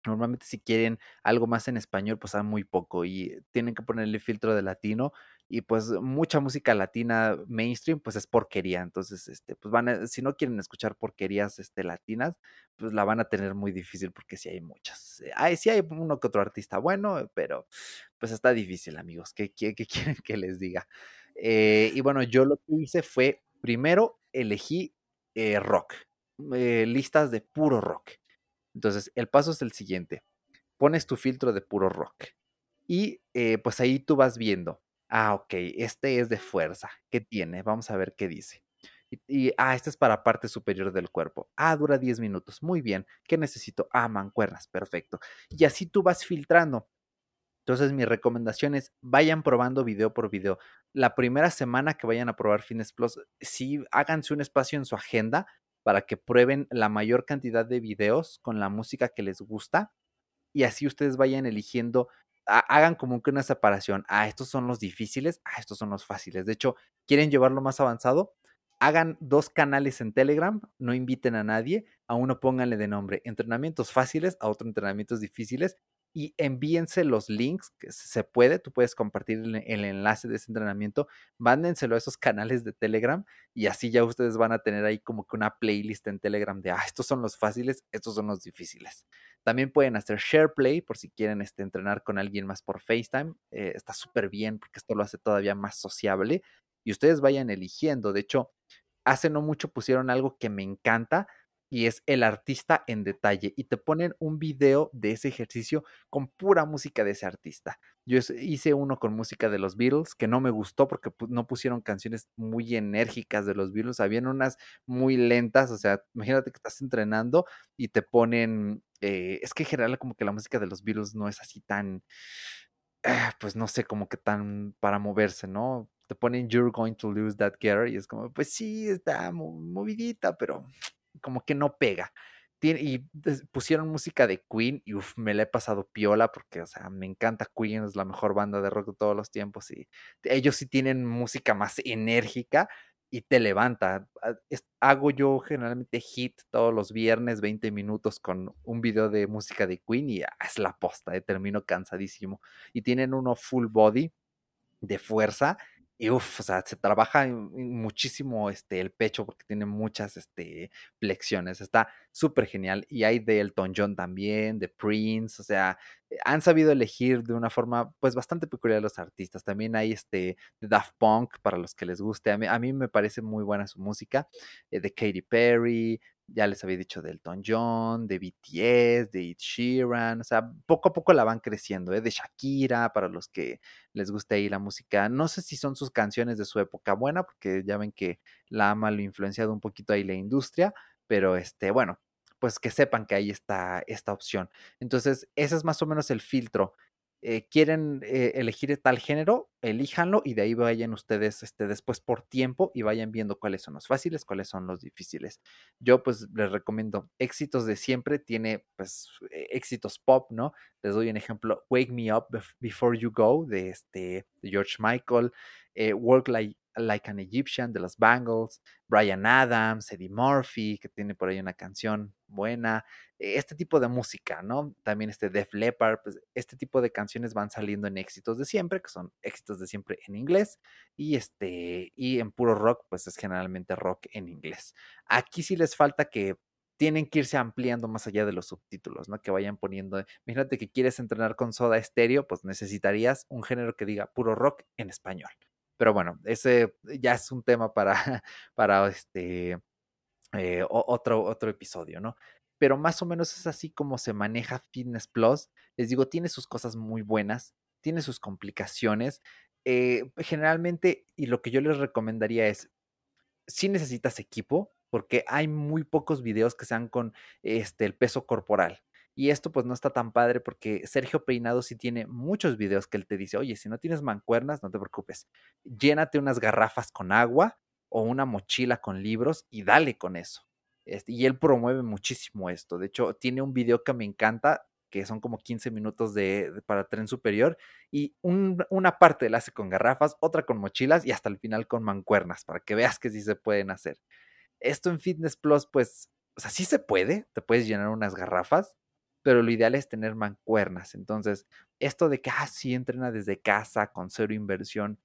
Normalmente si quieren algo más en español, pues hay muy poco y tienen que ponerle filtro de latino y pues mucha música latina mainstream pues es porquería, entonces este pues van a, si no quieren escuchar porquerías este latinas, pues la van a tener muy difícil porque sí hay muchas. Eh, hay sí hay uno que otro artista bueno, pero pues está difícil, amigos, ¿qué, quieren que les diga? Eh, y bueno, yo lo que hice fue primero elegí eh, rock, listas de puro rock. Entonces, el paso es el siguiente. Pones tu filtro de puro rock y eh, pues ahí tú vas viendo. Ah, ok, este es de fuerza. ¿Qué tiene? Vamos a ver qué dice. Y, ah, este es para parte superior del cuerpo. Ah, dura 10 minutos. Muy bien. ¿Qué necesito? Ah, mancuernas. Perfecto. Y así tú vas filtrando. Entonces, mi recomendación es vayan probando video por video. La primera semana que vayan a probar Fitness Plus, sí háganse un espacio en su agenda para que prueben la mayor cantidad de videos con la música que les gusta y así ustedes vayan eligiendo, hagan como que una separación, ah, estos son los difíciles, ah, estos son los fáciles. De hecho, quieren llevarlo más avanzado, hagan dos canales en Telegram, no inviten a nadie, a uno pónganle de nombre entrenamientos fáciles, a otro entrenamientos difíciles y envíense los links, que se puede, tú puedes compartir el, enlace de ese entrenamiento, mándenselo a esos canales de Telegram y así ya ustedes van a tener ahí como que una playlist en Telegram de, ah, estos son los fáciles, estos son los difíciles. También pueden hacer share play por si quieren este, entrenar con alguien más por FaceTime, eh, está súper bien porque esto lo hace todavía más sociable y ustedes vayan eligiendo, de hecho, hace no mucho pusieron algo que me encanta, y es el artista en detalle y te ponen un video de ese ejercicio con pura música de ese artista. Yo hice uno con música de los Beatles que no me gustó porque no pusieron canciones muy enérgicas de los Beatles, habían unas muy lentas, o sea, imagínate que estás entrenando y te ponen, eh, es que en general como que la música de los Beatles no es así tan, ah, pues no sé, como que tan para moverse, ¿no? Te ponen You're going to lose that girl y es como, pues sí, está movidita, pero como que no pega. y pusieron música de Queen y me la he pasado piola porque, o sea, me encanta Queen, es la mejor banda de rock de todos los tiempos y ellos sí tienen música más enérgica y te levanta. Ah, hago yo generalmente hit todos los viernes 20 minutos con un video de música de Queen y ah, es la posta, eh, termino cansadísimo. Y tienen uno full body de fuerza y uff, o sea, se trabaja muchísimo este, el pecho porque tiene muchas este, flexiones. Está súper genial. Y hay de Elton John también, de Prince. O sea, eh, han sabido elegir de una forma pues bastante peculiar a los artistas. También hay este de Daft Punk para los que les guste. A mí, a mí me parece muy buena su música. Eh, de Katy Perry, ya les había dicho de Elton John, de BTS, de Ed Sheeran, o sea, poco a poco la van creciendo, ¿eh? de Shakira, para los que les guste ahí la música. No sé si son sus canciones de su época buena, porque ya ven que la ama lo ha influenciado un poquito ahí la industria, pero este, bueno, pues que sepan que ahí está esta opción. Entonces, ese es más o menos el filtro. Eh, quieren eh, elegir tal género, elíjanlo y de ahí vayan ustedes este, después por tiempo y vayan viendo cuáles son los fáciles, cuáles son los difíciles. Yo pues les recomiendo éxitos de siempre, tiene pues e, éxitos pop, ¿no? Les doy un ejemplo, Wake Me Up Before You Go de, este, George Michael, eh, Work Like Like an Egyptian de los Bangles, Brian Adams, Eddie Murphy, que tiene por ahí una canción buena, este tipo de música, ¿no? También este Def Leppard, pues este tipo de canciones van saliendo en éxitos de siempre, que son éxitos de siempre en inglés, y este, y en puro rock, pues es generalmente rock en inglés. Aquí sí les falta que tienen que irse ampliando más allá de los subtítulos, ¿no? Que vayan poniendo, imagínate que quieres entrenar con soda estéreo, pues necesitarías un género que diga puro rock en español. Pero bueno, ese ya es un tema para, para este, eh, otro, otro episodio, ¿no? Pero más o menos es así como se maneja Fitness Plus. Les digo, tiene sus cosas muy buenas, tiene sus complicaciones. Eh, generalmente, y lo que yo les recomendaría es, si necesitas equipo, porque hay muy pocos videos que sean con este, el peso corporal. Y esto pues no está tan padre porque Sergio Peinado sí tiene muchos videos que él te dice, oye, si no tienes mancuernas, no te preocupes, llénate unas garrafas con agua o una mochila con libros y dale con eso. Este, y él promueve muchísimo esto. De hecho, tiene un video que me encanta, que son como 15 minutos de, para tren superior, y una parte la hace con garrafas, otra con mochilas y hasta el final con mancuernas, para que veas que sí se pueden hacer. Esto en Fitness Plus, pues, o sea, sí se puede, te puedes llenar unas garrafas, pero lo ideal es tener mancuernas. Entonces, esto de que, ah, entrena desde casa con cero inversión,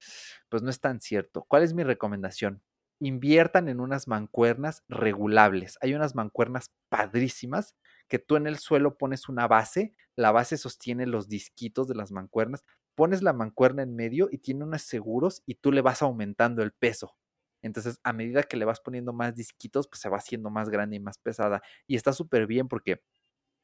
pues no es tan cierto. ¿Cuál es mi recomendación? Inviertan en unas mancuernas regulables. Hay unas mancuernas padrísimas que tú en el suelo pones una base, la base sostiene los disquitos de las mancuernas, pones la mancuerna en medio y tiene unos seguros y tú le vas aumentando el peso. Entonces, a medida que le vas poniendo más disquitos, pues se va haciendo más grande y más pesada. Y está súper bien porque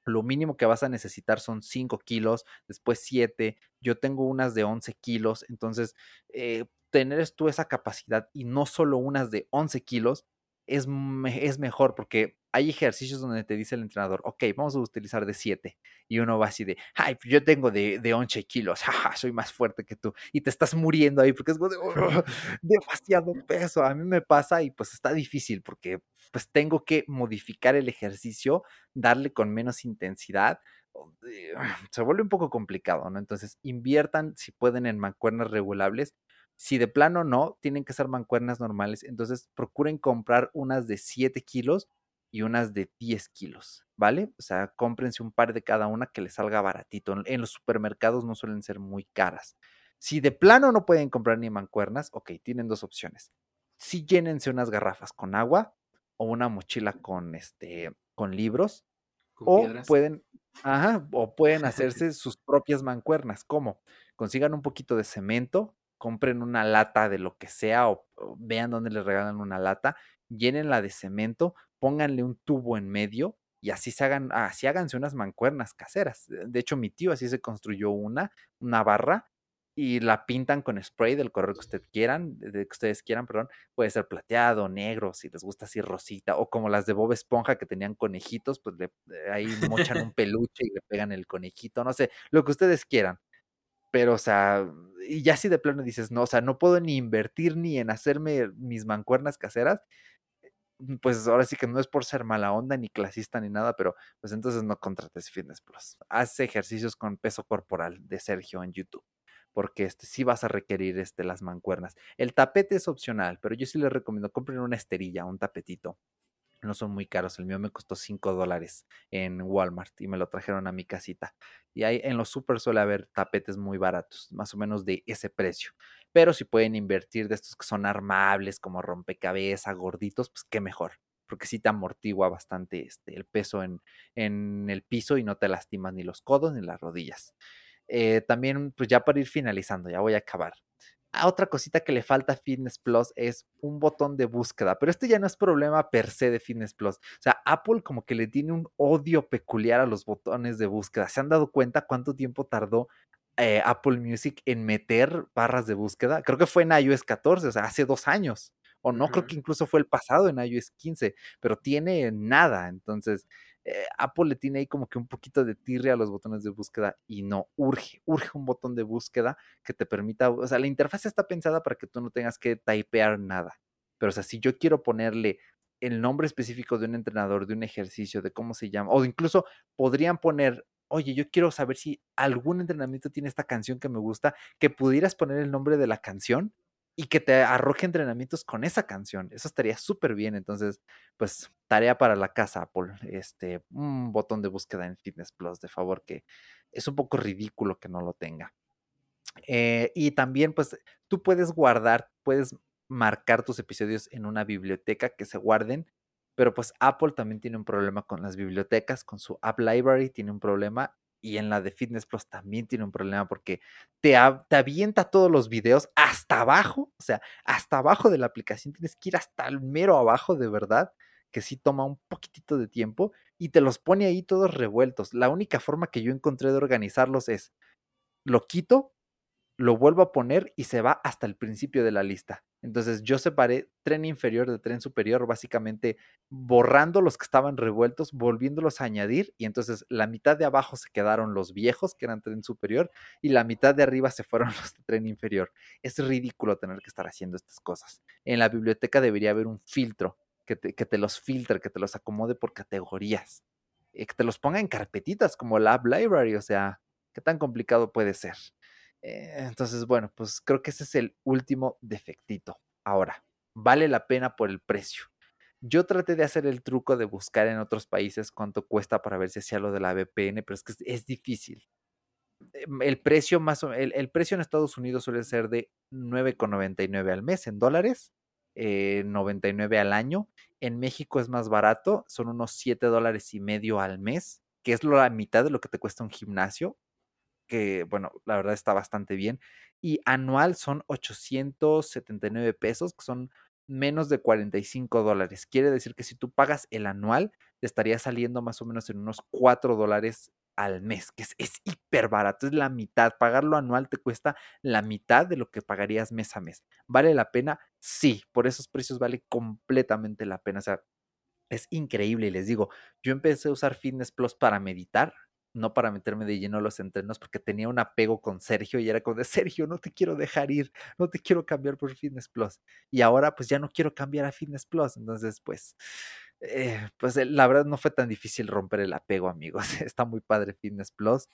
lo mínimo que vas a necesitar son 5 kilos, después 7, yo tengo unas de 11 kilos, entonces eh, tener tú esa capacidad y no solo unas de 11 kilos es, es mejor porque hay ejercicios donde te dice el entrenador, ok, vamos a utilizar de 7. Y uno va así de, ay, pues yo tengo de, de 11 kilos, soy más fuerte que tú. Y te estás muriendo ahí porque es demasiado peso. A mí me pasa y pues está difícil porque pues tengo que modificar el ejercicio, darle con menos intensidad. Se vuelve un poco complicado, ¿no? Entonces, inviertan si pueden en mancuernas regulables. Si de plano no, tienen que ser mancuernas normales. Entonces, procuren comprar unas de 7 kilos y unas de 10 kilos, ¿vale? O sea, cómprense un par de cada una que les salga baratito. En los supermercados no suelen ser muy caras. Si de plano no pueden comprar ni mancuernas, ok, tienen dos opciones. Si llénense unas garrafas con agua o una mochila con este con libros o pueden ajá, o pueden hacerse sus propias mancuernas. ¿Cómo? Consigan un poquito de cemento, compren una lata de lo que sea o, vean dónde les regalan una lata, llénenla de cemento, pónganle un tubo en medio y así se hagan, así háganse unas mancuernas caseras. De hecho, mi tío así se construyó una, una barra y la pintan con spray del color que ustedes quieran, de que ustedes quieran, perdón, puede ser plateado, negro, si les gusta así rosita, o como las de Bob Esponja que tenían conejitos, pues le, eh, ahí mochan un peluche y le pegan el conejito, no sé, lo que ustedes quieran. Pero, o sea, y ya si de plano dices, no, o sea, no puedo ni invertir ni en hacerme mis mancuernas caseras, mm, pues ahora sí que no es por ser mala onda, ni clasista, ni nada, pero pues entonces no contrates Fitness Plus. Haz ejercicios con peso corporal de Sergio en YouTube porque este, sí vas a requerir este, las mancuernas. El tapete es opcional, pero yo sí les recomiendo, compren una esterilla, un tapetito. No son muy caros, el mío me costó 5 dólares en Walmart y me lo trajeron a mi casita. Y ahí en los super suele haber tapetes muy baratos, más o menos de ese precio. Pero si pueden invertir de estos que son armables, como rompecabezas, gorditos, pues qué mejor porque sí te amortigua bastante este, el peso en, en, el piso y no te lastimas ni los codos ni las rodillas. Eh, también, pues ya para ir finalizando, ya voy a acabar. Ah, otra cosita que le falta a Fitness Plus es un botón de búsqueda, pero este ya no es problema per se de Fitness Plus. O sea, Apple como que le tiene un odio peculiar a los botones de búsqueda. ¿Se han dado cuenta cuánto tiempo tardó eh, Apple Music en meter barras de búsqueda? Creo que fue en iOS 14, o sea, hace dos años. O no, creo que incluso fue el pasado en iOS 15, pero tiene nada. Entonces, eh, Apple le tiene ahí como que un poquito de tirria a los botones de búsqueda y no, urge, urge un botón de búsqueda que te permita, o sea, la interfaz está pensada para que tú no tengas que typear nada, pero o sea, si yo quiero ponerle el nombre específico de un entrenador, de un ejercicio, de cómo se llama, o incluso podrían poner, oye, yo quiero saber si algún entrenamiento tiene esta canción que me gusta, que pudieras poner el nombre de la canción y que te arroje entrenamientos con esa canción. Eso estaría súper bien. Entonces, pues, tarea para la casa, Apple. Este, un botón de búsqueda en Fitness Plus, de favor, que es un poco ridículo que no lo tenga. Eh, y también, pues, tú puedes guardar, puedes marcar tus episodios en una biblioteca que se guarden, pero pues Apple también tiene un problema con las bibliotecas, con su App Library tiene un problema y en la de Fitness Plus también tiene un problema porque te, te, avienta todos los videos hasta abajo, o sea, hasta abajo de la aplicación, tienes que ir hasta el mero abajo de verdad, que sí toma un poquitito de tiempo y te los pone ahí todos revueltos. La única forma que yo encontré de organizarlos es, lo quito, lo vuelvo a poner y se va hasta el principio de la lista. Entonces yo separé tren inferior de tren superior, básicamente borrando los que estaban revueltos, volviéndolos a añadir y entonces la mitad de abajo se quedaron los viejos, que eran tren superior, y la mitad de arriba se fueron los de tren inferior. Es ridículo tener que estar haciendo estas cosas. En la biblioteca debería haber un filtro que te, que te los filtre, que te los acomode por categorías, eh, que te los ponga en carpetitas como la App Library, o sea, ¿qué tan complicado puede ser? Eh, entonces, bueno, pues creo que ese es el último defectito. Ahora, vale la pena por el precio. Yo traté de hacer el truco de buscar en otros países cuánto cuesta para ver si hacía lo de la VPN, pero es que es, difícil. Em, el precio más el, el, precio en Estados Unidos suele ser de 9,99 al mes en dólares, 99 eh, al año. En México es más barato, son unos 7 dólares y medio al mes, que es la mitad de lo que te cuesta un gimnasio que bueno, la verdad está bastante bien. Y anual son 879 pesos, que son menos de 45 dólares. Quiere decir que si tú pagas el anual, te estaría saliendo más o menos en unos 4 dólares al mes, que es, es hiper barato, es la mitad. Pagarlo anual te cuesta la mitad de lo que pagarías mes a mes. ¿Vale la pena? Sí, por esos precios vale completamente la pena. O sea, es increíble les digo, yo empecé a usar Fitness Plus para meditar no para meterme de lleno a los entrenos, porque tenía un apego con Sergio y era como de Sergio, no te quiero dejar ir, no te quiero cambiar por Fitness Plus. Y ahora pues ya no quiero cambiar a Fitness Plus. Entonces, pues, eh, pues eh, la verdad no fue tan difícil romper el apego, amigos. Está muy padre Fitness Plus.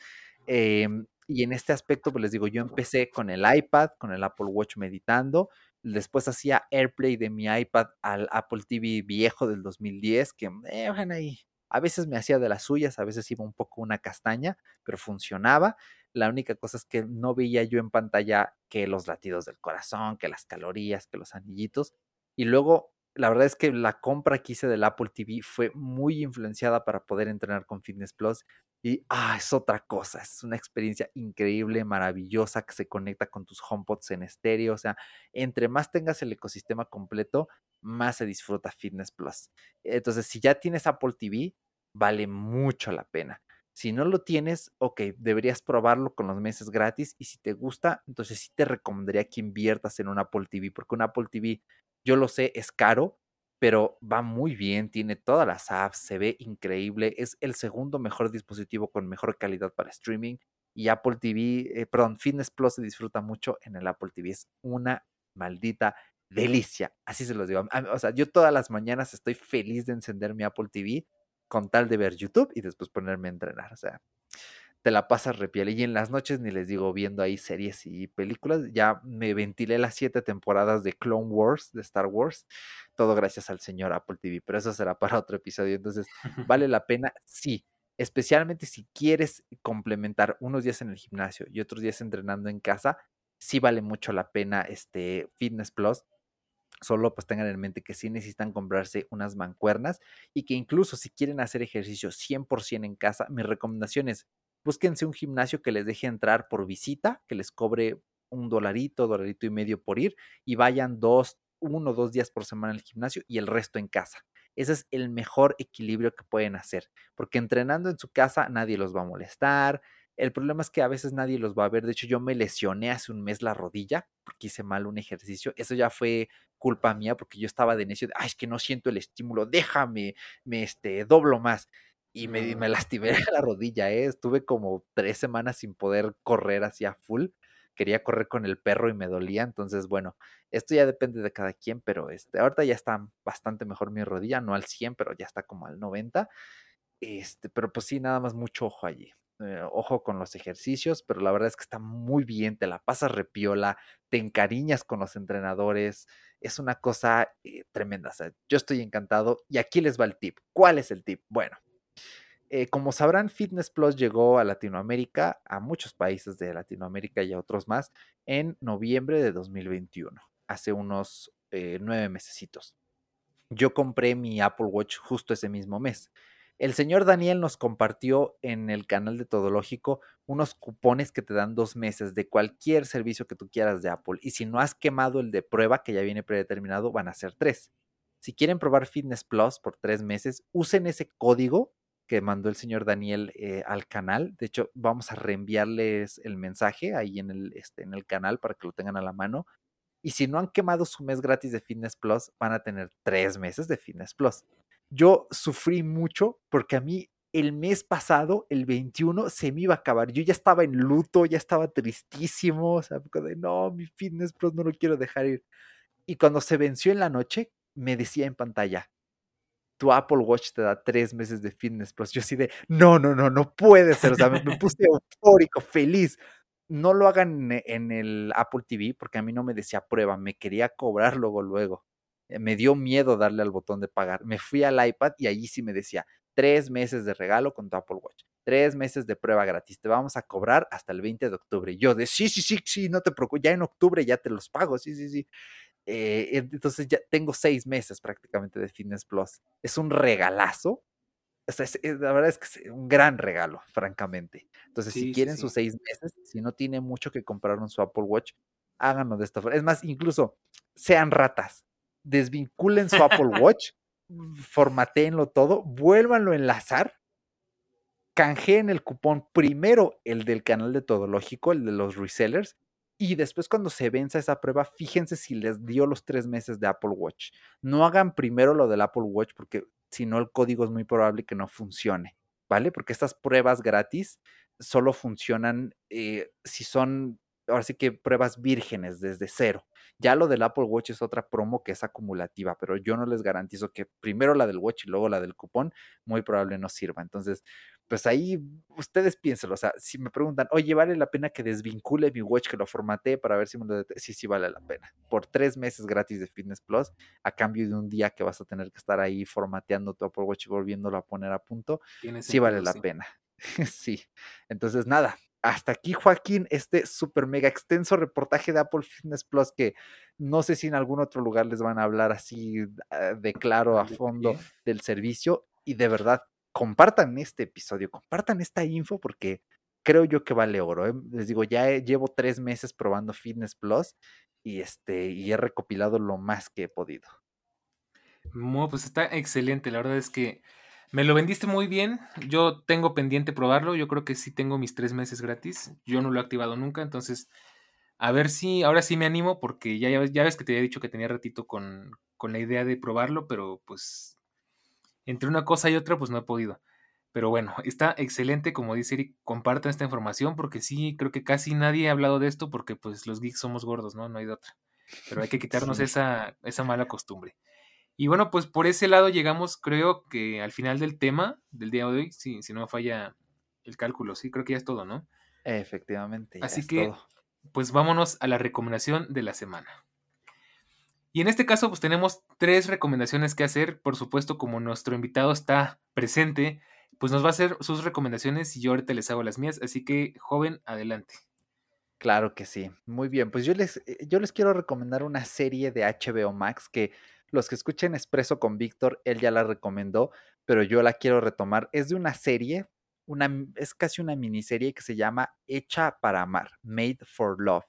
Em, y en este aspecto, pues les digo, yo empecé con el iPad, con el Apple Watch meditando. Después hacía AirPlay de mi iPad al Apple TV viejo del 2010, que, eh, ahí a veces me hacía de las suyas, a veces iba un poco una castaña, pero funcionaba. La única cosa es que no veía yo en pantalla que los latidos del corazón, que las calorías, que los anillitos. Y luego, la verdad es que la compra que hice del Apple TV fue muy influenciada para poder entrenar con Fitness Plus. Y ah, es otra cosa, es una experiencia increíble, maravillosa, que se conecta con tus HomePods en estéreo. O sea, entre más tengas el ecosistema completo, más se disfruta Fitness Plus. Entonces, si ya tienes Apple TV, vale mucho la pena. Si no lo tienes, ok, deberías probarlo con los meses gratis y si te gusta, entonces sí te recomendaría que inviertas en un Apple TV, porque un Apple TV, yo lo sé, es caro, pero va muy bien, tiene todas las apps, se ve increíble, es el segundo mejor dispositivo con mejor calidad para streaming y Apple TV, eh, perdón, Fitness Plus se disfruta mucho en el Apple TV, es una maldita delicia, así se los digo. O sea, yo todas las mañanas estoy feliz de encender mi Apple TV con tal de ver YouTube y después ponerme a entrenar. O sea, te la pasas repiel. Y en las noches ni les digo viendo ahí series y películas. Ya me ventilé las siete temporadas de Clone Wars, de Star Wars. Todo gracias al señor Apple TV. Pero eso será para otro episodio. Entonces, ¿vale la pena? Sí. Especialmente si quieres complementar unos días en el gimnasio y otros días entrenando en casa, sí vale mucho la pena este Fitness Plus Solo pues tengan en mente que sí necesitan comprarse unas mancuernas y que incluso si quieren hacer ejercicio 100% en casa, mi recomendación es búsquense un gimnasio que les deje entrar por visita, que les cobre un dolarito, dolarito y medio por ir y vayan dos, uno o dos días por semana al gimnasio y el resto en casa. Ese es el mejor equilibrio que pueden hacer, porque entrenando en su casa nadie los va a molestar, el problema es que a veces nadie los va a ver. De hecho, yo me lesioné hace un mes la rodilla porque hice mal un ejercicio. Eso ya fue culpa mía porque yo estaba de necio de, ay, es que no siento el estímulo, déjame, me este, doblo más. Y me, me lastimé la rodilla, ¿eh? Estuve como tres semanas sin poder correr hacia full. Quería correr con el perro y me dolía. Entonces, bueno, esto ya depende de cada quien, pero este, ahorita ya está bastante mejor mi rodilla, no al 100, pero ya está como al 90. Este, pero pues sí, nada más mucho ojo allí. Eh, ojo con los ejercicios, pero la verdad es que está muy bien, te la pasas repiola, te encariñas con los entrenadores, es una cosa eh, tremenda. yo estoy encantado y aquí les va el tip. ¿Cuál es el tip? Bueno, eh, como sabrán, Fitness Plus llegó a Latinoamérica, a muchos países de Latinoamérica y a otros más, en noviembre de 2021, hace unos nueve mesecitos. Yo compré mi Apple Watch justo ese mismo mes. El señor Daniel nos compartió en el canal de Todológico unos cupones que te dan dos meses de cualquier servicio que tú quieras de Apple. Y si no has quemado el de prueba, que ya viene predeterminado, van a ser tres. Si quieren probar Fitness Plus por tres meses, usen ese código que mandó el señor Daniel eh, al canal. De hecho, vamos a reenviarles el mensaje ahí en el, este, en el canal para que lo tengan a la mano. Y si no han quemado su mes gratis de Fitness Plus, van a tener tres meses de Fitness Plus yo sufrí mucho porque a mí el mes pasado, el 21, se me iba a acabar. Yo ya estaba en luto, ya estaba tristísimo, o sea, de no, mi Fitness Plus no lo quiero dejar ir. Y cuando se venció en la noche, me decía en pantalla, tu Apple Watch te da tres meses de Fitness Plus. Yo así de, no, no, no, no puede ser. O sea, me, puse eufórico, feliz. No lo hagan en el Apple TV porque a mí no me decía prueba, me quería cobrar luego, luego. Eh, me dio miedo darle al botón de pagar. Me fui al iPad y allí sí me decía, tres meses de regalo con tu Apple Watch, tres meses de prueba gratis, te vamos a cobrar hasta el 20 de octubre. yo de, sí, sí, sí, sí, no te preocupes, ya en octubre ya te los pago, sí, sí, sí. Eh, entonces ya tengo seis meses prácticamente de Fitness Plus. Es un regalazo. la verdad es que es un gran regalo, francamente. Entonces, si quieren sus seis meses, si no tiene mucho que comprar en su Apple Watch, háganlo de esta forma. Es más, incluso sean ratas desvinculen su Apple Watch, formateenlo todo, vuélvanlo a enlazar, canjeen el cupón primero el del canal de Todológico, el de los resellers, y después cuando se venza esa prueba, fíjense si les dio los tres meses de Apple Watch. No hagan primero lo del Apple Watch porque si no el código es muy probable que no funcione, ¿vale? Porque estas pruebas gratis solo funcionan eh, si son ahora sí que pruebas vírgenes desde cero. Ya lo del Apple Watch es otra promo que es acumulativa, pero yo no les garantizo que primero la del Watch y luego la del cupón, muy probable no sirva. Entonces, pues ahí ustedes piénsenlo. O sea, si me preguntan, oye, ¿vale la pena que desvincule mi Watch, que lo formatee para ver si me lo... Sí, sí vale la pena. Por tres meses gratis de Fitness Plus, a cambio de un día que vas a tener que estar ahí formateando tu Apple Watch y volviéndolo a poner a punto, sí vale la pena. sí. Entonces, nada, hasta aquí, Joaquín, este súper mega extenso reportaje de Apple Fitness Plus que no sé si en algún otro lugar les van a hablar así ah, de claro a fondo del servicio y de verdad compartan este episodio, compartan esta info porque creo yo que vale oro. ¿eh? Les digo, ya llevo tres meses probando Fitness Plus y, este, y he recopilado lo más que he podido. Pues está excelente. La verdad es que me lo vendiste muy bien. Yo tengo pendiente probarlo. Yo creo que sí tengo mis tres meses gratis. Yo no lo he activado nunca. Entonces, a ver si ahora sí me animo porque ya, ya, ves que te había dicho que tenía ratito con, con la idea de probarlo, pero pues entre una cosa y otra pues no he podido. Pero bueno, está excelente, como dice Eric, compartan esta información porque sí, creo que casi nadie ha hablado de esto porque pues los geeks somos gordos, ¿no? No hay de otra. Pero hay que quitarnos esa, esa mala costumbre. Y bueno, pues por ese lado llegamos, creo que al final del tema del día de hoy, si, si no me falla el cálculo, sí, creo que ya es todo, ¿no? Efectivamente. Así que, pues vámonos a la recomendación de la semana. Y en este caso, pues tenemos tres recomendaciones que hacer. Por supuesto, como nuestro invitado está presente, pues nos va a hacer sus recomendaciones y yo ahorita les hago las mías. Así que, joven, adelante. Claro que sí. Muy bien. Pues yo les, eh, yo les quiero recomendar una serie de HBO Max que los que escuchen Expreso con Víctor, él ya la recomendó, pero yo la quiero retomar. Es de una serie, es casi una miniserie que se llama Hecha para Amar, Made for Love.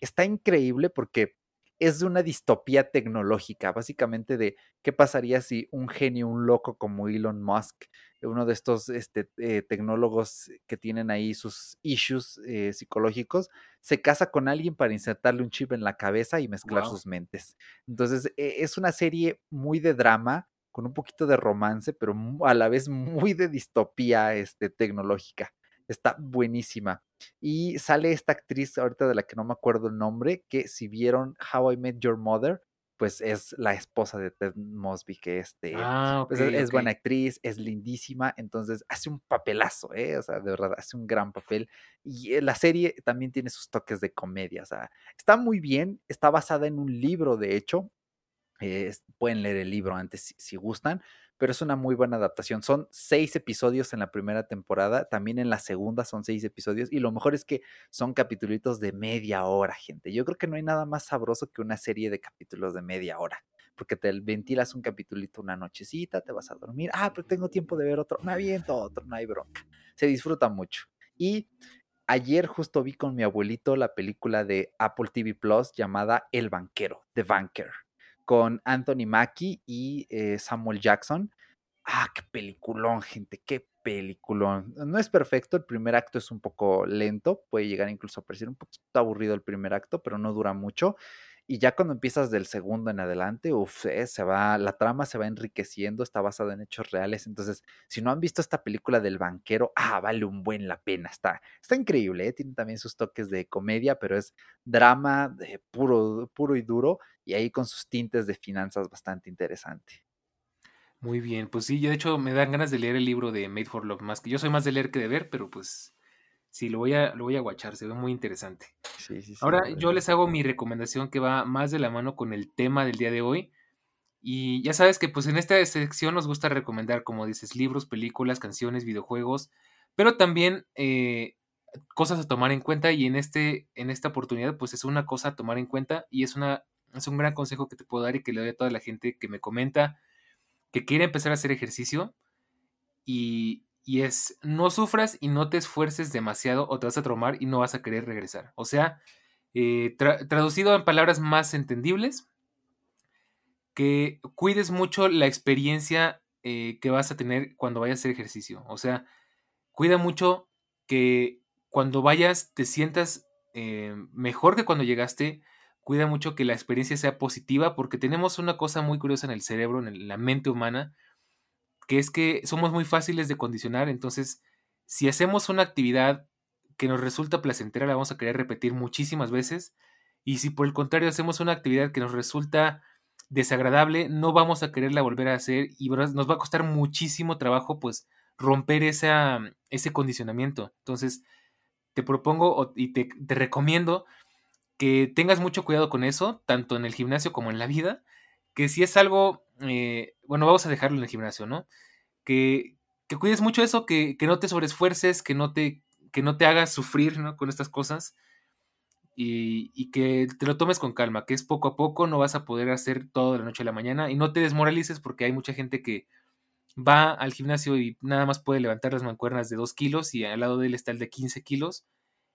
Está increíble porque es de una distopía tecnológica, básicamente de qué pasaría si un genio, un loco como Elon Musk, uno de estos este, eh, tecnólogos que tienen ahí sus issues eh, psicológicos, se casa con alguien para insertarle un chip en la cabeza y mezclar sus mentes. Entonces, e, es una serie muy de drama, con un poquito de romance, pero a la vez muy de distopía este, tecnológica. Está buenísima. Y sale esta actriz ahorita de la que no me acuerdo el nombre, que si vieron How I Met Your Mother, pues es la esposa de Ted Mosby, que este, ah, pues, es, buena actriz, es lindísima, entonces hace un papelazo, ¿eh? O sea, de verdad, hace un gran papel. Y eh, la serie también tiene sus toques de comedia, o sea, está muy bien, está basada en un libro, de hecho, eh, pueden leer el libro antes si, gustan, pero es una muy buena adaptación. Son seis episodios en la primera temporada, también en la segunda son seis episodios, y lo mejor es que son capítulos de media hora, gente. Yo creo que no hay nada más sabroso que una serie de capítulos de media hora, porque te ventilas un capítulito una nochecita, te vas a dormir, ah, pero tengo tiempo de ver otro, me aviento otro, no hay bronca. Se disfruta mucho. Y ayer justo vi con mi abuelito la película de Apple TV Plus llamada El Banquero, The Banker con Anthony Mackie y eh, Samuel Jackson. Ah, qué peliculón, gente, qué peliculón. No es perfecto, el primer acto es un poco lento, puede llegar incluso a parecer un poquito aburrido el primer acto, pero no dura mucho. Y ya cuando empiezas del segundo en adelante, uff, eh, se va, la trama se va enriqueciendo, está basada en hechos reales. Entonces, si no han visto esta película del banquero, ah, vale un buen la pena. Está, está increíble, ¿eh? tiene también sus toques de comedia, pero es drama puro, puro y duro, y ahí con sus tintes de finanzas bastante interesante. Muy bien, pues sí, de hecho me dan ganas de leer el libro de Made for Love más que yo soy más de leer que de ver, pero pues Sí, lo voy a, lo voy a guachar, se ve muy interesante. Ahora yo les hago mi recomendación que va más de la mano con el tema del día de hoy. Y ya sabes que pues en esta sección nos gusta recomendar, como dices, libros, películas, canciones, videojuegos, pero también eh, cosas a tomar en cuenta y en, este, en esta oportunidad pues es una cosa a tomar en cuenta y es, una, es un gran consejo que te puedo dar y que le doy a toda la gente que me comenta que quiere empezar a hacer ejercicio y, y es no sufras y no te esfuerces demasiado o te vas a traumar y no vas a querer regresar. O sea, eh, traducido en palabras más entendibles, que cuides mucho la experiencia eh, que vas a tener cuando vayas a hacer ejercicio. O sea, cuida mucho que cuando vayas te sientas eh, mejor que cuando llegaste. Cuida mucho que la experiencia sea positiva porque tenemos una cosa muy curiosa en el cerebro, en la mente humana, que es que somos muy fáciles de condicionar, entonces si hacemos una actividad que nos resulta placentera, la vamos a querer repetir muchísimas veces, y si por el contrario hacemos una actividad que nos resulta desagradable, no vamos a quererla volver a hacer y nos va a costar muchísimo trabajo pues romper ese condicionamiento. Entonces, te propongo y te, te, recomiendo que tengas mucho cuidado con eso, tanto en el gimnasio como en la vida, que si es algo eh, bueno, vamos a dejarlo en el gimnasio, ¿no? Que, cuides mucho eso, que, no te sobreesfuerces, que no te, que no te hagas sufrir, ¿no? Con estas cosas y, que te lo tomes con calma, que es poco a poco, no vas a poder hacer todo de la noche a la mañana y no te desmoralices porque hay mucha gente que, va al gimnasio y nada más puede levantar las mancuernas de 2 kilos y al lado de él está el de 15 kilos.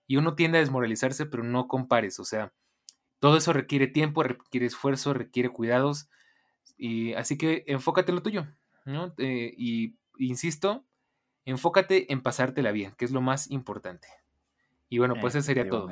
Y uno tiende a desmoralizarse, pero no compares. O sea, todo eso requiere tiempo, requiere esfuerzo, requiere cuidados. Y así que enfócate en lo tuyo. ¿no? Eh, y insisto, enfócate en pasártela bien, que es lo más importante. Y bueno, pues eso sería todo.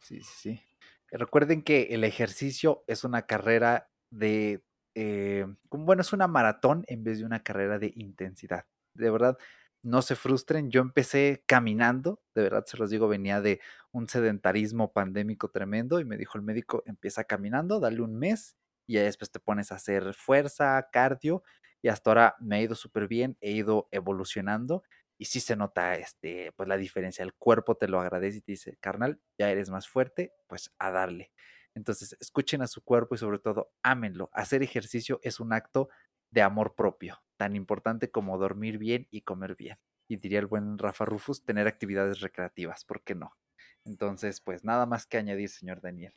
Sí, sí, sí. Recuerden que el ejercicio es una carrera de, eh, bueno, es una maratón en vez de una carrera de intensidad. De verdad, no se frustren. Yo empecé caminando, de verdad se los digo, venía de un sedentarismo pandémico tremendo y me dijo el médico, empieza caminando, dale un mes y después te pones a hacer fuerza, cardio y hasta ahora me ha ido súper bien, he ido evolucionando y sí se nota este, pues la diferencia. El cuerpo te lo agradece y te dice, carnal, ya eres más fuerte, pues a darle. Entonces, escuchen a su cuerpo y sobre todo, ámenlo. Hacer ejercicio es un acto de amor propio, tan importante como dormir bien y comer bien. Y diría el buen Rafa Rufus, tener actividades recreativas, ¿por qué no? Entonces, pues nada más que añadir, señor Daniel.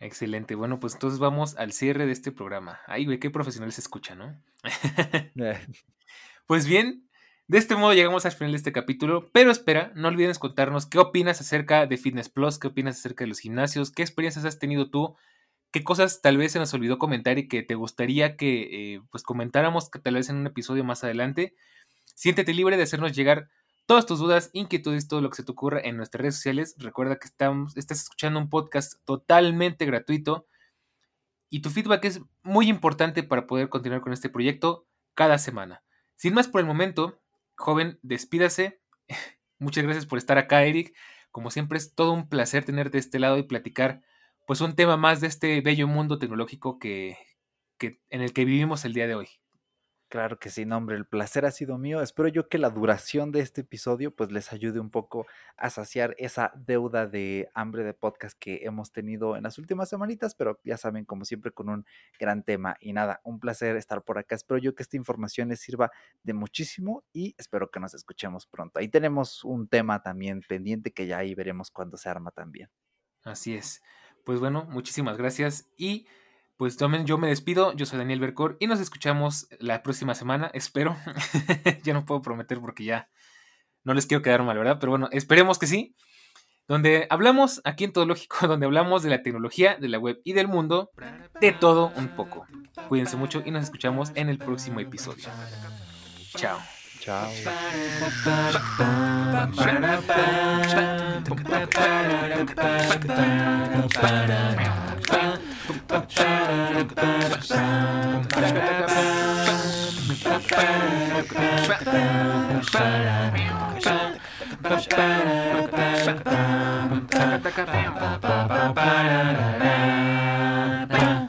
Excelente. Bueno, pues entonces vamos al cierre de este programa. Ay, güey, qué profesional se escucha, ¿no? pues bien, de este modo llegamos al final de este capítulo, pero espera, no olvides contarnos qué opinas acerca de Fitness Plus, qué opinas acerca de los gimnasios, qué experiencias has tenido tú, qué cosas tal vez se nos olvidó comentar y que te gustaría que eh, pues comentáramos que tal vez en un episodio más adelante. Siéntete libre de hacernos llegar todas tus dudas, inquietudes, todo lo que se te ocurra en nuestras redes sociales. Recuerda que estamos, estás escuchando un podcast totalmente gratuito y tu feedback es muy importante para poder continuar con este proyecto cada semana. Sin más por el momento, joven, despídase. Muchas gracias por estar acá, Eric. Como siempre es todo un placer tenerte de este lado y platicar pues un tema más de este bello mundo tecnológico que, que en el que vivimos el día de hoy. Claro que sí, no, hombre, el placer ha sido mío. Espero yo que la duración de este episodio pues les ayude un poco a saciar esa deuda de hambre de podcast que hemos tenido en las últimas semanitas, pero ya saben, como siempre, con un gran tema. Y nada, un placer estar por acá. Espero yo que esta información les sirva de muchísimo y espero que nos escuchemos pronto. Ahí tenemos un tema también pendiente que ya ahí veremos cuando se arma también. Así es. Pues bueno, muchísimas gracias y pues también yo me despido, yo soy Daniel Bercor y nos escuchamos la próxima semana, espero. ya no puedo prometer porque ya no les quiero quedar mal, ¿verdad? Pero bueno, esperemos que sí. Donde hablamos aquí en Todo Lógico, donde hablamos de la tecnología, de la web y del mundo, de todo un poco. Cuídense mucho y nos escuchamos en el próximo episodio. Chao. Chao. Bye.